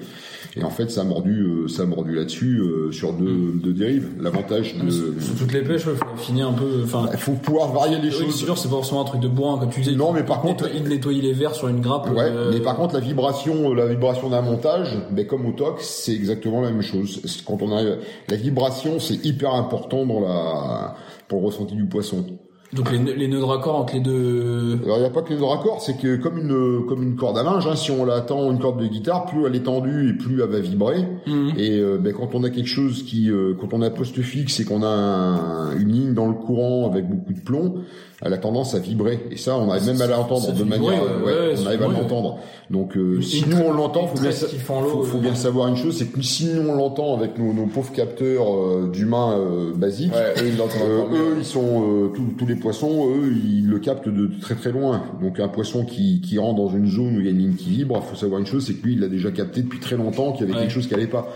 Et en fait, ça a mordu, euh, ça a mordu là-dessus euh, sur deux, Mm. deux dérives. L'avantage de, Sur toutes les pêches, il faut affiner un peu. Enfin, il faut pouvoir varier les choses. c'est sûr, c'est pas forcément un truc de bourrin, comme tu disais. Non, mais par contre- il nettoie les verres sur une grappe. Ouais, euh, mais par contre la vibration, la vibration d'un montage, ben comme au TOC, c'est exactement la même chose. Quand on arrive, la vibration, c'est hyper important dans la pour le ressenti du poisson. Donc les, nœuds- les nœuds de raccord entre les deux. Alors il n'y a pas que les raccords, c'est que comme une comme une corde à linge, hein, si on la tend une corde de guitare, plus elle est tendue et plus elle va vibrer. Mhm. Et euh, ben, quand on a quelque chose qui, euh, quand on a un poste fixe et qu'on a un- une ligne dans le courant avec beaucoup de plomb, elle a tendance à vibrer. Et ça, on arrive même à l'entendre de manière, euh, ouais, ouais, ouais, on arrive à l'entendre. Donc euh, si nous on l'entend, faut bien, faut, faut euh. bien savoir une chose, c'est que si nous on l'entend avec nos, nos pauvres capteurs euh, d'humains euh, basiques, eux, ils eux, sont euh, tous, tous les poissons, eux, ils le captent de très très loin. Donc un poisson qui, qui rentre dans une zone où il y a une ligne qui vibre, faut savoir une chose, c'est que lui, il l'a déjà capté depuis très longtemps qu'il y avait quelque chose qui allait pas.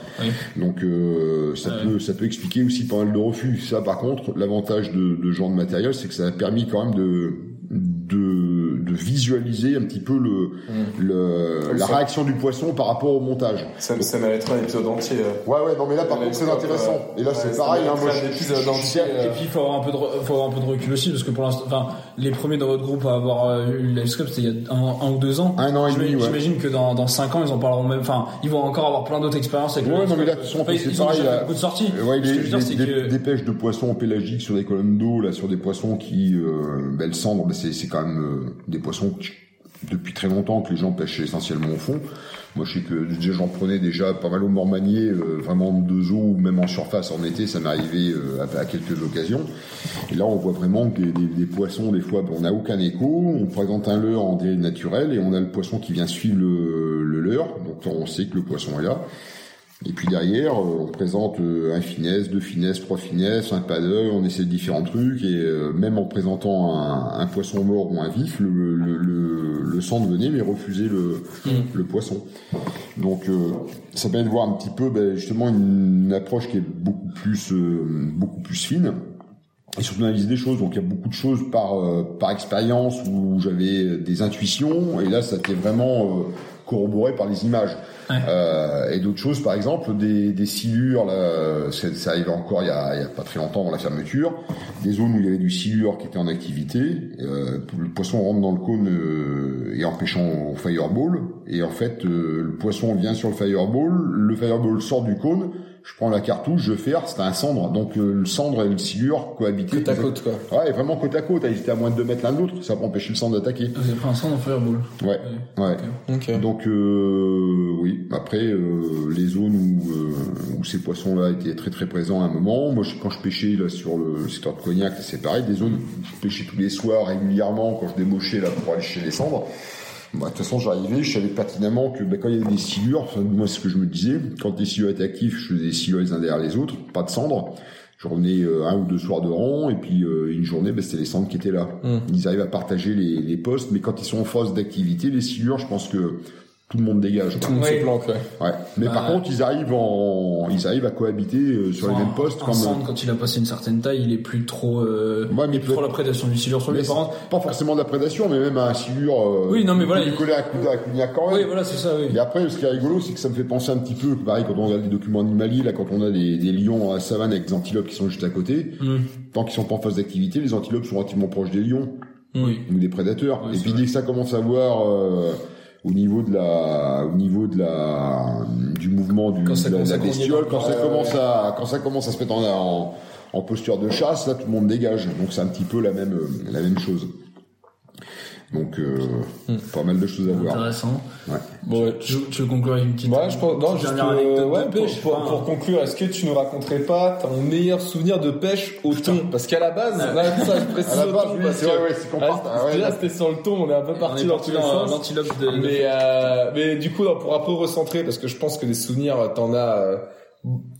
Donc euh, ça peut ça peut expliquer aussi pas mal de refus. Ça, par contre, l'avantage de, de ce genre de matériel, c'est que ça a permis quand de, de visualiser un petit peu le, le la Ça- réaction du poisson par rapport au montage. Ça, ça mériterait un épisode entier. euh. Ouais ouais non mais là par contre c'est intéressant. ouais. Et là Ouais, c'est pareil hein, moi un je- épisode je- je- entier, je- euh, Et puis il faut avoir un peu de faut avoir un peu de recul aussi parce que pour l'instant, enfin les premiers dans votre groupe à avoir euh, eu le Livescope c'était il y a un, un ou deux ans. Un an et demi, J'imagine- ouais. J'imagine que dans dans cinq ans ils en parleront même. Enfin ils vont encore avoir plein d'autres expériences avec Ouais, le non, mais là, c'est ils ont pareil, fait beaucoup de sorties. Euh, Ouais, que des, pêches de poissons pélagiques sur des colonnes d'eau, là, sur des poissons qui, euh, ben, le cendre, ben, c'est, c'est quand même euh, des poissons depuis très longtemps que les gens pêchent essentiellement au fond. Moi, je sais que j'en prenais déjà pas mal au mormanier, euh, vraiment en deux eaux ou même en surface en été, ça m'est arrivé euh, à, quelques occasions. Et là, on voit vraiment que des, des- des poissons, des fois, on n'a aucun écho, on présente un leurre en dérive naturelle et on a le poisson qui vient suivre le, le leurre, donc on sait que le poisson est là. Et puis derrière, euh, on présente euh, un finesse, deux finesses, trois finesses, un paddle, on essaie différents trucs, et euh, même en présentant un, un poisson mort ou un vif, le, le, le, le centre venait mais refusait le, le poisson. Donc euh, ça permet de voir un petit peu ben, justement une, approche qui est beaucoup plus, euh, beaucoup plus fine. Et surtout d'analyser des choses, donc il y a beaucoup de choses par euh, par expérience où j'avais des intuitions, et là ça été vraiment euh, corroboré par les images. Ouais. Euh, et d'autres choses, par exemple, des, des silures, là, ça, arrivait encore il y, a, il y a pas très longtemps dans la fermeture, des zones où il y avait du silure qui était en activité, euh, le poisson rentre dans le cône euh, et en pêchant au fireball, et en fait, euh, le poisson vient sur le fireball, le fireball sort du cône, je prends la cartouche, je ferre, c'était un cendre, donc euh, le cendre et le silure cohabitaient. Côte à côte, quoi. Ouais, vraiment côte à côte, ils étaient à moins de 2 mètres l'un de l'autre, ça pour empêcher le cendre d'attaquer. vous avez pris un sang dans Fireball. Ouais, ouais. Donc euh, oui, après euh, les zones où, euh, où ces poissons-là étaient très très présents à un moment, moi je- quand je pêchais là sur le secteur de Cognac, c'est pareil, des zones où je pêchais tous les soirs régulièrement quand je débauchais là pour aller chez les cendres. Bah, de toute façon, j'arrivais, je savais pertinemment que bah, quand il y avait des silures, enfin, moi c'est ce que je me disais, quand les silures étaient actifs, je faisais des silures les uns derrière les autres, pas de cendres. Je revenais euh, un ou deux soirs de rang, et puis euh, une journée, bah, c'était les cendres qui étaient là. Mm. Ils arrivent à partager les, les postes, mais quand ils sont en phase d'activité, les silures, je pense que tout le monde dégage. Tout le monde Ouais. se planque, ouais. Ouais. Mais Bah, par contre, ils arrivent en, ils arrivent à cohabiter euh, sur les mêmes postes Un comme. cendre, quand il a passé une certaine taille, il est plus trop, euh, Ouais, mais il est plus trop la prédation du silure sur lui. Mais Par contre, pas forcément de la prédation, mais même un silure. euh, Oui, non, mais il voilà, il- coller un coup à Cognac quand même. oui, voilà, c'est ça, oui. Et après, ce qui est rigolo, c'est que ça me fait penser un petit peu, pareil, quand on regarde des documents animaliers, là, quand on a des, des lions la savane avec des antilopes qui sont juste à côté, Mm. tant qu'ils sont pas en phase d'activité, les antilopes sont relativement proches des lions Oui. ou des prédateurs. Et puis vrai. dès que ça commence à voir euh, au niveau de la, au niveau de la, du mouvement du, Quand de la, bestiole, quand ça commence à, quand ça commence à se mettre en, en, en posture de chasse, là, tout le monde dégage. Donc c'est un petit peu la même, la même chose. Donc euh, pas mal de choses à voir. Intéressant. Ouais. Bon, ouais. Tu, tu veux conclure avec une petite. Ouais, je pense, non, juste, dernière euh, anecdote ouais, de pour, pêche, pour, pour conclure, est-ce que tu nous raconterais pas ton meilleur souvenir de pêche au thon? Parce qu'à la base, là, ça, je précise À la au base, thon parce que- vrai, ouais, c'est qu'on Ah, ah ouais, là- c'était sur le thon, on est un peu parti dans tous les sens. Mais, euh, mais du coup, non, pour un peu recentrer, parce que je pense que des souvenirs, t'en as euh,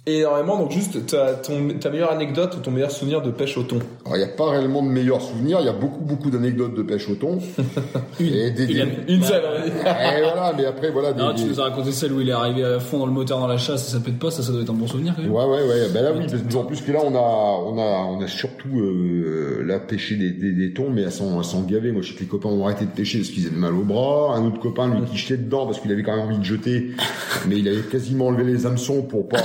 énormément. Donc juste, ta, ton, ta meilleure anecdote ou ton meilleur souvenir de pêche au thon? Alors, il n'y a pas réellement de meilleurs souvenirs. Il y a beaucoup, beaucoup d'anecdotes de pêche au thon. et des, des- Une. Une Bah, seule. et voilà, mais après, voilà. Des, Non, tu des- nous as raconté celle où il est arrivé à fond dans le moteur dans la chasse et ça pète pas, ça, ça doit être un bon souvenir quand même. Ouais, ouais, ouais. Ben là, oui, parce que en plus que là, on a, on a, on a surtout euh, là pêché des, des, des thons, mais sont, elles sont gavées. Moi, je sais que les copains ont arrêté de pêcher parce qu'ils avaient mal au bras. Un autre copain, lui, qui jetait dedans parce qu'il avait quand même envie de jeter, mais il avait quasiment enlevé les hameçons pour pas,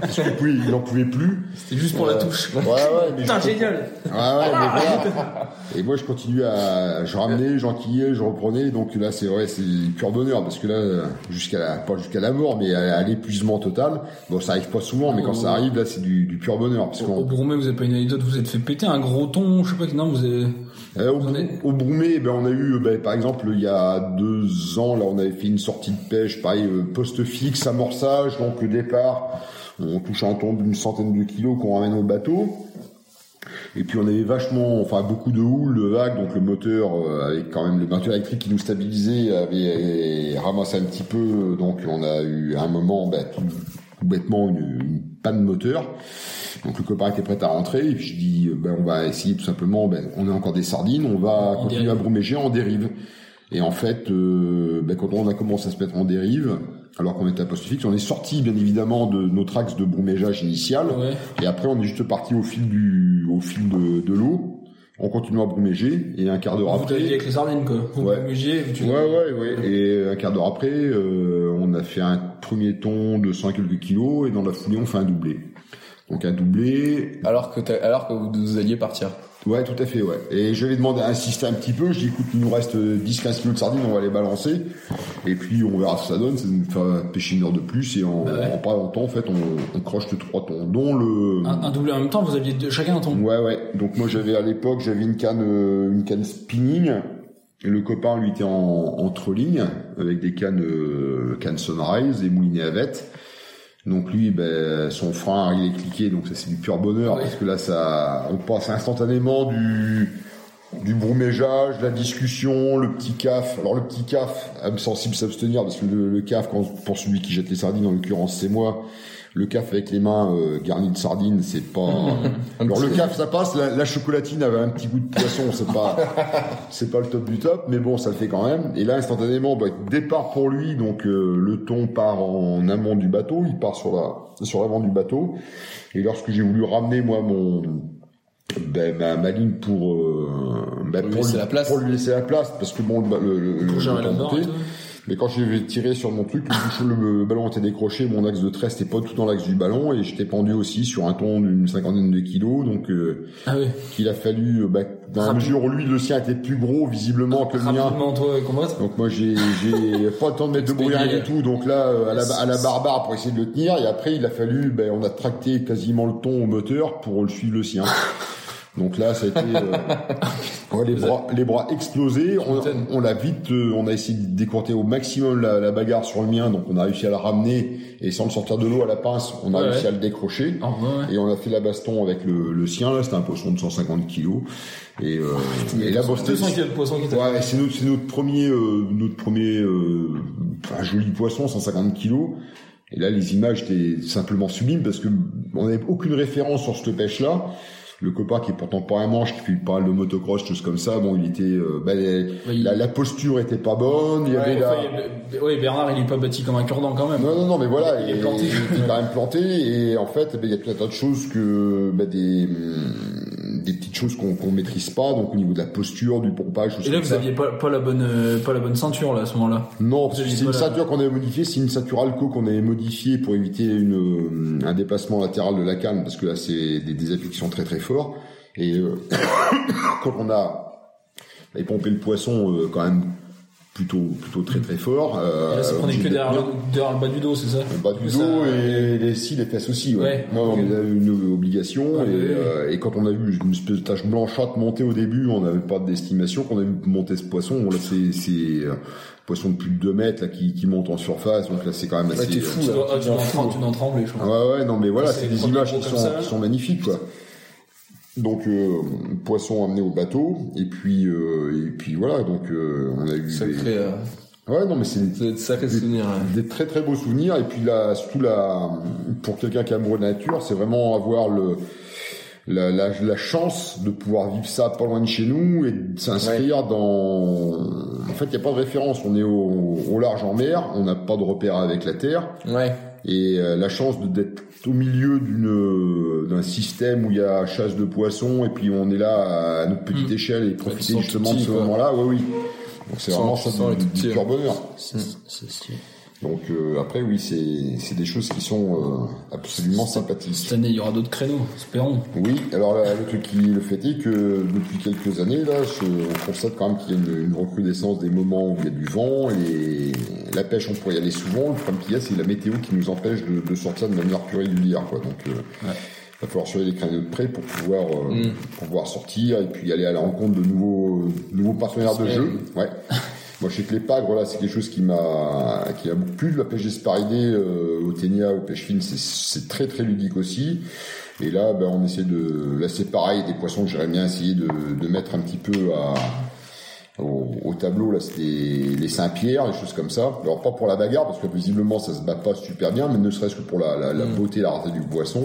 parce qu'il pouvait, il en pouvait plus. C'était juste pour la touche. Ouais, ouais, mais Putain, je- génial! Ouais, ouais, mais voilà. Et moi, je continuais à, je ramenais, j'enquillais, je reprenais. Donc là, c'est vrai, c'est pur bonheur parce que là, jusqu'à la, pas jusqu'à la mort, mais à, à l'épuisement total. Bon, ça arrive pas souvent, mais quand ça arrive, là, c'est du, du pur bonheur. Parce Au qu'on, Bourmet, vous avez pas une anecdote, vous êtes fait péter un gros thon, je sais pas, non, vous avez. Euh, au, Broumé, ben, on a eu, ben, par exemple, il y a deux ans, là, on avait fait une sortie de pêche, pareil, euh, poste fixe, amorçage, donc le départ, on touche un ton d'une centaine de kilos qu'on ramène au bateau. Et puis on avait vachement, enfin beaucoup de houle, de vagues, donc le moteur, euh, avec quand même le moteur électrique qui nous stabilisait, avait ramassé un petit peu, donc on a eu à un moment, ben, tout, tout bêtement une, une panne moteur. Donc le copain était prêt à rentrer et puis je dis euh, ben on va essayer tout simplement ben on a encore des sardines, on va continuer dérive. à bruméger en dérive. Et en fait euh, ben, quand on a commencé à se mettre en dérive, alors qu'on était à poste fixe, on est sorti bien évidemment de notre axe de brumégeage initial Ouais. et après on est juste parti au fil du au fil de, de l'eau, on continue à bruméger et un quart d'heure Vous après dit avec les sardines, quoi. Vous Ouais. tu Ouais, ouais, ouais. Et un quart d'heure après, euh, on a fait un premier ton de 100 et quelques kilos, et dans la foulée, on fait un doublé. Donc un doublé, Alors que, t'as- alors que vous, vous alliez partir. ouais, tout à fait, ouais. Et je vais demander à insister un petit peu, je dis, écoute, il nous reste 10-15 kilos de sardines, on va les balancer, et puis on verra ce que ça donne, ça nous fait pêcher une heure de plus, et en, Bah ouais. en pas longtemps, en fait, on, on croche les trois tons, dont le... Un, un doublé en même temps, vous aviez deux- chacun un ton. Ouais, ouais. Donc moi j'avais à l'époque j'avais une canne euh, une canne spinning. Et le copain lui était en, en trolling avec des cannes euh, cannes Sunrise et moulinées à vette. Donc lui ben son frein il est cliqué donc ça c'est du pur bonheur parce que là ça on passe instantanément du du brumégeage, de la discussion, le petit caf. Alors le petit caf, âme sensible s'abstenir parce que le, le caf, quand, pour celui qui jette les sardines, en l'occurrence c'est moi, le caf avec les mains euh, garnies de sardines, c'est pas. Alors le caf ça passe, la, la chocolatine avait un petit goût de poisson, c'est pas, c'est pas le top du top, mais bon ça le fait quand même. Et là instantanément, bah, départ pour lui, donc euh, le thon part en amont du bateau, il part sur la sur l'avant du bateau. Et lorsque j'ai voulu ramener moi mon ben, ma, ma ligne pour, euh, ben, Pour lui pour, laisser la place. pour lui laisser la place parce que bon le, le, le, le mais quand j'ai tiré sur mon truc le, ballon était décroché mon axe de trait c'était pas tout dans l'axe du ballon et j'étais pendu aussi sur un ton d'une cinquantaine de kilos. Donc euh, Ah oui. qu'il a fallu euh, ben, dans la mesure où lui le sien était plus gros visiblement que le mien. Toi, donc moi j'ai j'ai pas le temps de mettre de bruit rien du tout. Donc là euh, à la, à la barbare pour essayer de le tenir. Et après il a fallu ben on a tracté quasiment le ton au moteur pour le suivre le sien donc là ça a été euh, ouais, les bras les bras explosés on, on l'a vite euh, on a essayé de décourter au maximum la, la bagarre sur le mien donc on a réussi à la ramener et sans le sortir de l'eau à la pince on a Ouais, réussi ouais. à le décrocher Ah, et on a fait la baston avec le, le sien là c'était un poisson de 150 kilos et, euh, et là bon, c'était- 200 kilos de poisson qui était. Ouais, c'est notre, c'est notre premier, euh, notre premier, euh, un joli poisson, 150 kilos. Et là, les images étaient simplement sublimes parce que on n'avait aucune référence sur cette pêche-là. Le copain qui est pourtant pas un manche, qui fait pas mal de motocross, choses comme ça, bon, il était, euh, bah, les- Oui. la, la posture était pas bonne, il y avait Ouais, la... enfin, ouais, Bernard, il est pas bâti comme un cure-dent quand même. Non, non, non, mais voilà, Il est planté. il était quand même planté, et en fait, ben, il y a tout un tas de choses que, bah, des, des petites choses qu'on qu'on maîtrise pas, donc au niveau de la posture, du pompage, Et là, vous aviez pas, pas la bonne, euh, pas la bonne ceinture, là, à ce moment-là. Non, c'est une ceinture qu'on avait modifiée, c'est une ceinture Alco qu'on avait modifiée pour éviter une, euh, un déplacement latéral de la canne, parce que là c'est des désaffections très très forts. Et euh, quand on a pompé le poisson euh, quand même plutôt plutôt très très fort. Et là, ça prenait que derrière, le- derrière le bas du dos, c'est ça le bas du Ça- dos et les si les fesses aussi. Ouais. Ouais. Non, y a eu une obligation Ah, et, oui, oui. euh, et quand on a vu une espèce de tache blanchâtre monter au début, on n'avait pas d'estimation. Quand on a vu monter ce poisson, là c'est c'est euh, poisson de plus de 2 mètres là qui, qui monte en surface. Donc là c'est quand même assez. Fou, Tu là. dois, ah, tu dois tu dois en trembler, je crois. ouais, ouais, non, mais voilà, C'est des images qui sont, qui sont magnifiques, quoi. Donc, euh, poisson amené au bateau, et puis, euh, et puis voilà, donc euh, on a eu Sacré, des... euh, Ouais, non, mais c'est c'est sacré souvenir. hein. des très très beaux souvenirs, et puis là, surtout la, pour quelqu'un qui est amoureux de la nature, c'est vraiment avoir le, la, la, la chance de pouvoir vivre ça pas loin de chez nous et de s'inscrire dans... En fait, il n'y a pas de référence, on est au, au large en mer, on n'a pas de repère avec la terre, Ouais. Et euh, la chance de- d'être au milieu d'une euh, d'un système où il y a chasse de poissons et puis on est là à notre petite Mm. échelle et profiter justement de ce moment-là. Oui, oui. Donc c'est vraiment ça du, pur ouais. bonheur. C'est-. Donc euh, après oui, c'est c'est des choses qui sont euh, absolument sympathiques. Cette année, il y aura d'autres créneaux, espérons. Oui, alors là, le truc qui le fait est que depuis quelques années, là, je, on constate quand même qu'il y a une, une recrudescence des moments où il y a du vent et la pêche, on pourrait y aller souvent. Le problème qu'il y a, c'est la météo qui nous empêche de, de sortir de manière plus régulière, quoi. Donc, euh, il va falloir surveiller les créneaux de près pour pouvoir, euh, Mm. pour pouvoir sortir et puis aller à la rencontre de nouveaux, nouveaux partenaires de jeu. Ouais. Moi, je sais que les pagres, là, c'est quelque chose qui m'a, qui a beaucoup plu. La pêche d'esparidés, euh, au ténia, aux pêches fines, c'est, très, très ludique aussi. Et là, ben, on essaie de, là, c'est pareil, des poissons que j'aurais bien essayé de, de mettre un petit peu à, au, au tableau, là, c'était les Saint-Pierre, des choses comme ça. Alors, pas pour la bagarre, parce que visiblement, ça se bat pas super bien, mais ne serait-ce que pour la, la, la beauté et la rareté du poisson.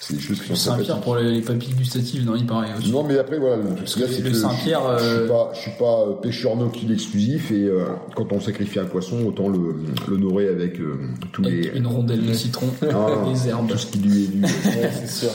C'est des choses qui sont Saint-Pierre pour les, les papilles gustatives, non, il paraît aussi. Non, mais après, voilà, le truc que là, c'est que Saint-Pierre, je, je euh, suis pas, je suis pas euh, pêcheur exclusif et euh, quand on sacrifie un poisson, autant le l'honorer avec euh, tous les Avec une rondelle de citron, Ah, les herbes. tout ce qui lui est dû. Ouais, c'est sûr.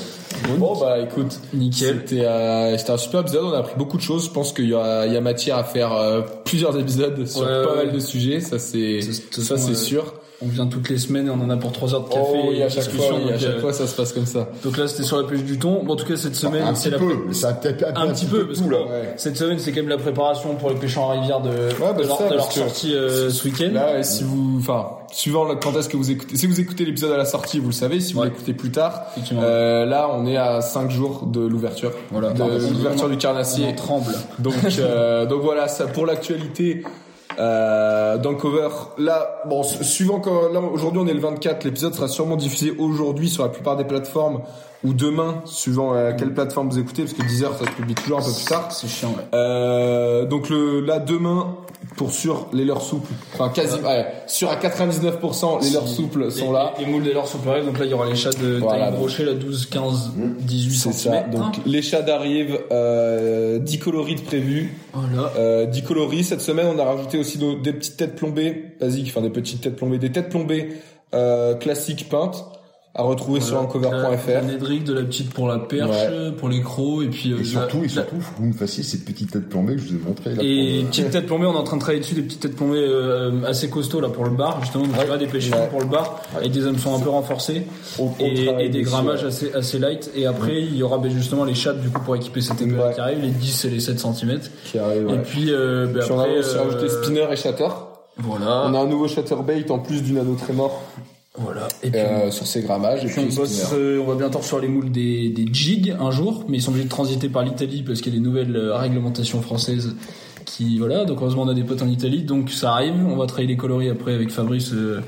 Bon bah écoute, Nickel. C'était euh, c'était un super épisode. On a appris beaucoup de choses. Je pense qu'il y a, il y a matière à faire euh, plusieurs épisodes sur Ouais, pas ouais. mal de sujets. Ça c'est ça c'est euh, sûr. On vient toutes les semaines et on en a pour 3 heures de café. Oh, oui, et à chaque fois, oui, à chaque euh, fois ça se passe comme ça. Donc là, c'était sur la pêche du thon. Bon, en tout cas, cette semaine, un c'est la peu, ça a peut-être un petit peu, parce tout, que là. Ouais. cette semaine, c'est quand même la préparation pour les pêcheurs en rivière de, bah, de leur, ça, de leur parce que- sortie euh, ce week-end. Là, et si vous, enfin, suivant le- quand est-ce que vous écoutez, si vous écoutez l'épisode à la sortie, vous le savez. Si vous Ouais. l'écoutez plus tard, euh, là, on est à 5 jours de l'ouverture, Voilà. de On- l'ouverture du on carnassier. en tremble. Donc, euh, donc voilà, ça pour l'actualité. Euh, dans le cover, là, bon, su- suivant quand, là, aujourd'hui on est le 24, l'épisode sera sûrement diffusé aujourd'hui sur la plupart des plateformes ou demain, suivant euh, quelle plateforme vous écoutez, parce que 10 heures ça se publie toujours un peu plus tard. C'est chiant, ouais. Euh, donc le, là demain, pour sûr, les leurs souples, enfin quasi, ouais, sûr à 99%, les leurs souples sont Les- là. Les, les moules des leurs sont pareils. Donc là, il y aura les chats de Voilà, brochée, là, 12, 15, 18 C'est cm. ça. Donc les chats arrivent, euh, 10 coloris de prévus. Voilà. Euh, 10 coloris. Cette semaine, on a rajouté aussi des petites têtes plombées, basiques, enfin des petites têtes plombées, des têtes plombées euh, classiques peintes à retrouver sur La, la uncover.fr. nédrique, de la petite pour la perche, Ouais. pour les crocs, et puis euh, Et la- surtout, et la- surtout, faut que vous me fassiez ces petites têtes plombées que je vous ai montrées là. Et pour, euh, petites têtes plombées, on est en train de travailler dessus, des petites têtes plombées euh, assez costauds là pour le bar, justement, donc Ouais. y aura des pêches Ouais. pour le bar, avec des hameçons un peu renforcés On- on et, et des grammages ouais. assez, assez light. Et après, il y aura ben, justement les chattes du coup pour équiper cette épée Ouais. qui arrive, les 10 et les 7 cm. qui arrive. Et puis, euh, ben, Puis on a après, aussi euh, rajouté spinner et shatter. Voilà. On a un nouveau chatterbait en plus du nano très mort Voilà. Et puis, euh, sur ses grammages. Et Puis on, bosse, euh, on va bientôt sur les moules des, des jigs un jour, mais ils sont obligés de transiter par l'Italie parce qu'il y a des nouvelles euh, réglementations françaises qui voilà. Donc heureusement on a des potes en Italie, donc ça arrive. On va travailler les coloris après avec Fabrice. Euh,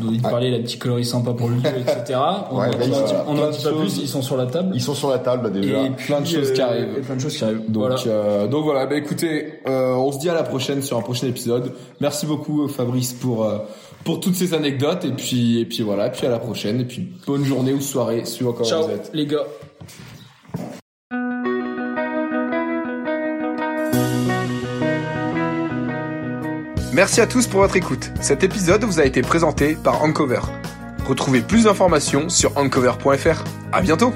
on doit parler la petite coloris sympa pour le lieu, etc. On Ouais, en bah, dit- il pas choses. plus. Ils sont sur la table. Ils sont sur la table là, déjà. Et plein de choses qui euh, arrivent. et plein de choses qui arrivent. Donc, voilà. euh, donc voilà, bah écoutez, euh, on se dit à la prochaine sur un prochain épisode. Merci beaucoup Fabrice pour euh, pour toutes ces anecdotes et puis et puis voilà, puis à la prochaine et puis bonne journée ou soirée suivant comment Ciao vous êtes. les gars. Merci à tous pour votre écoute. Cet épisode vous a été présenté par Uncover. Retrouvez plus d'informations sur uncover.fr. À bientôt!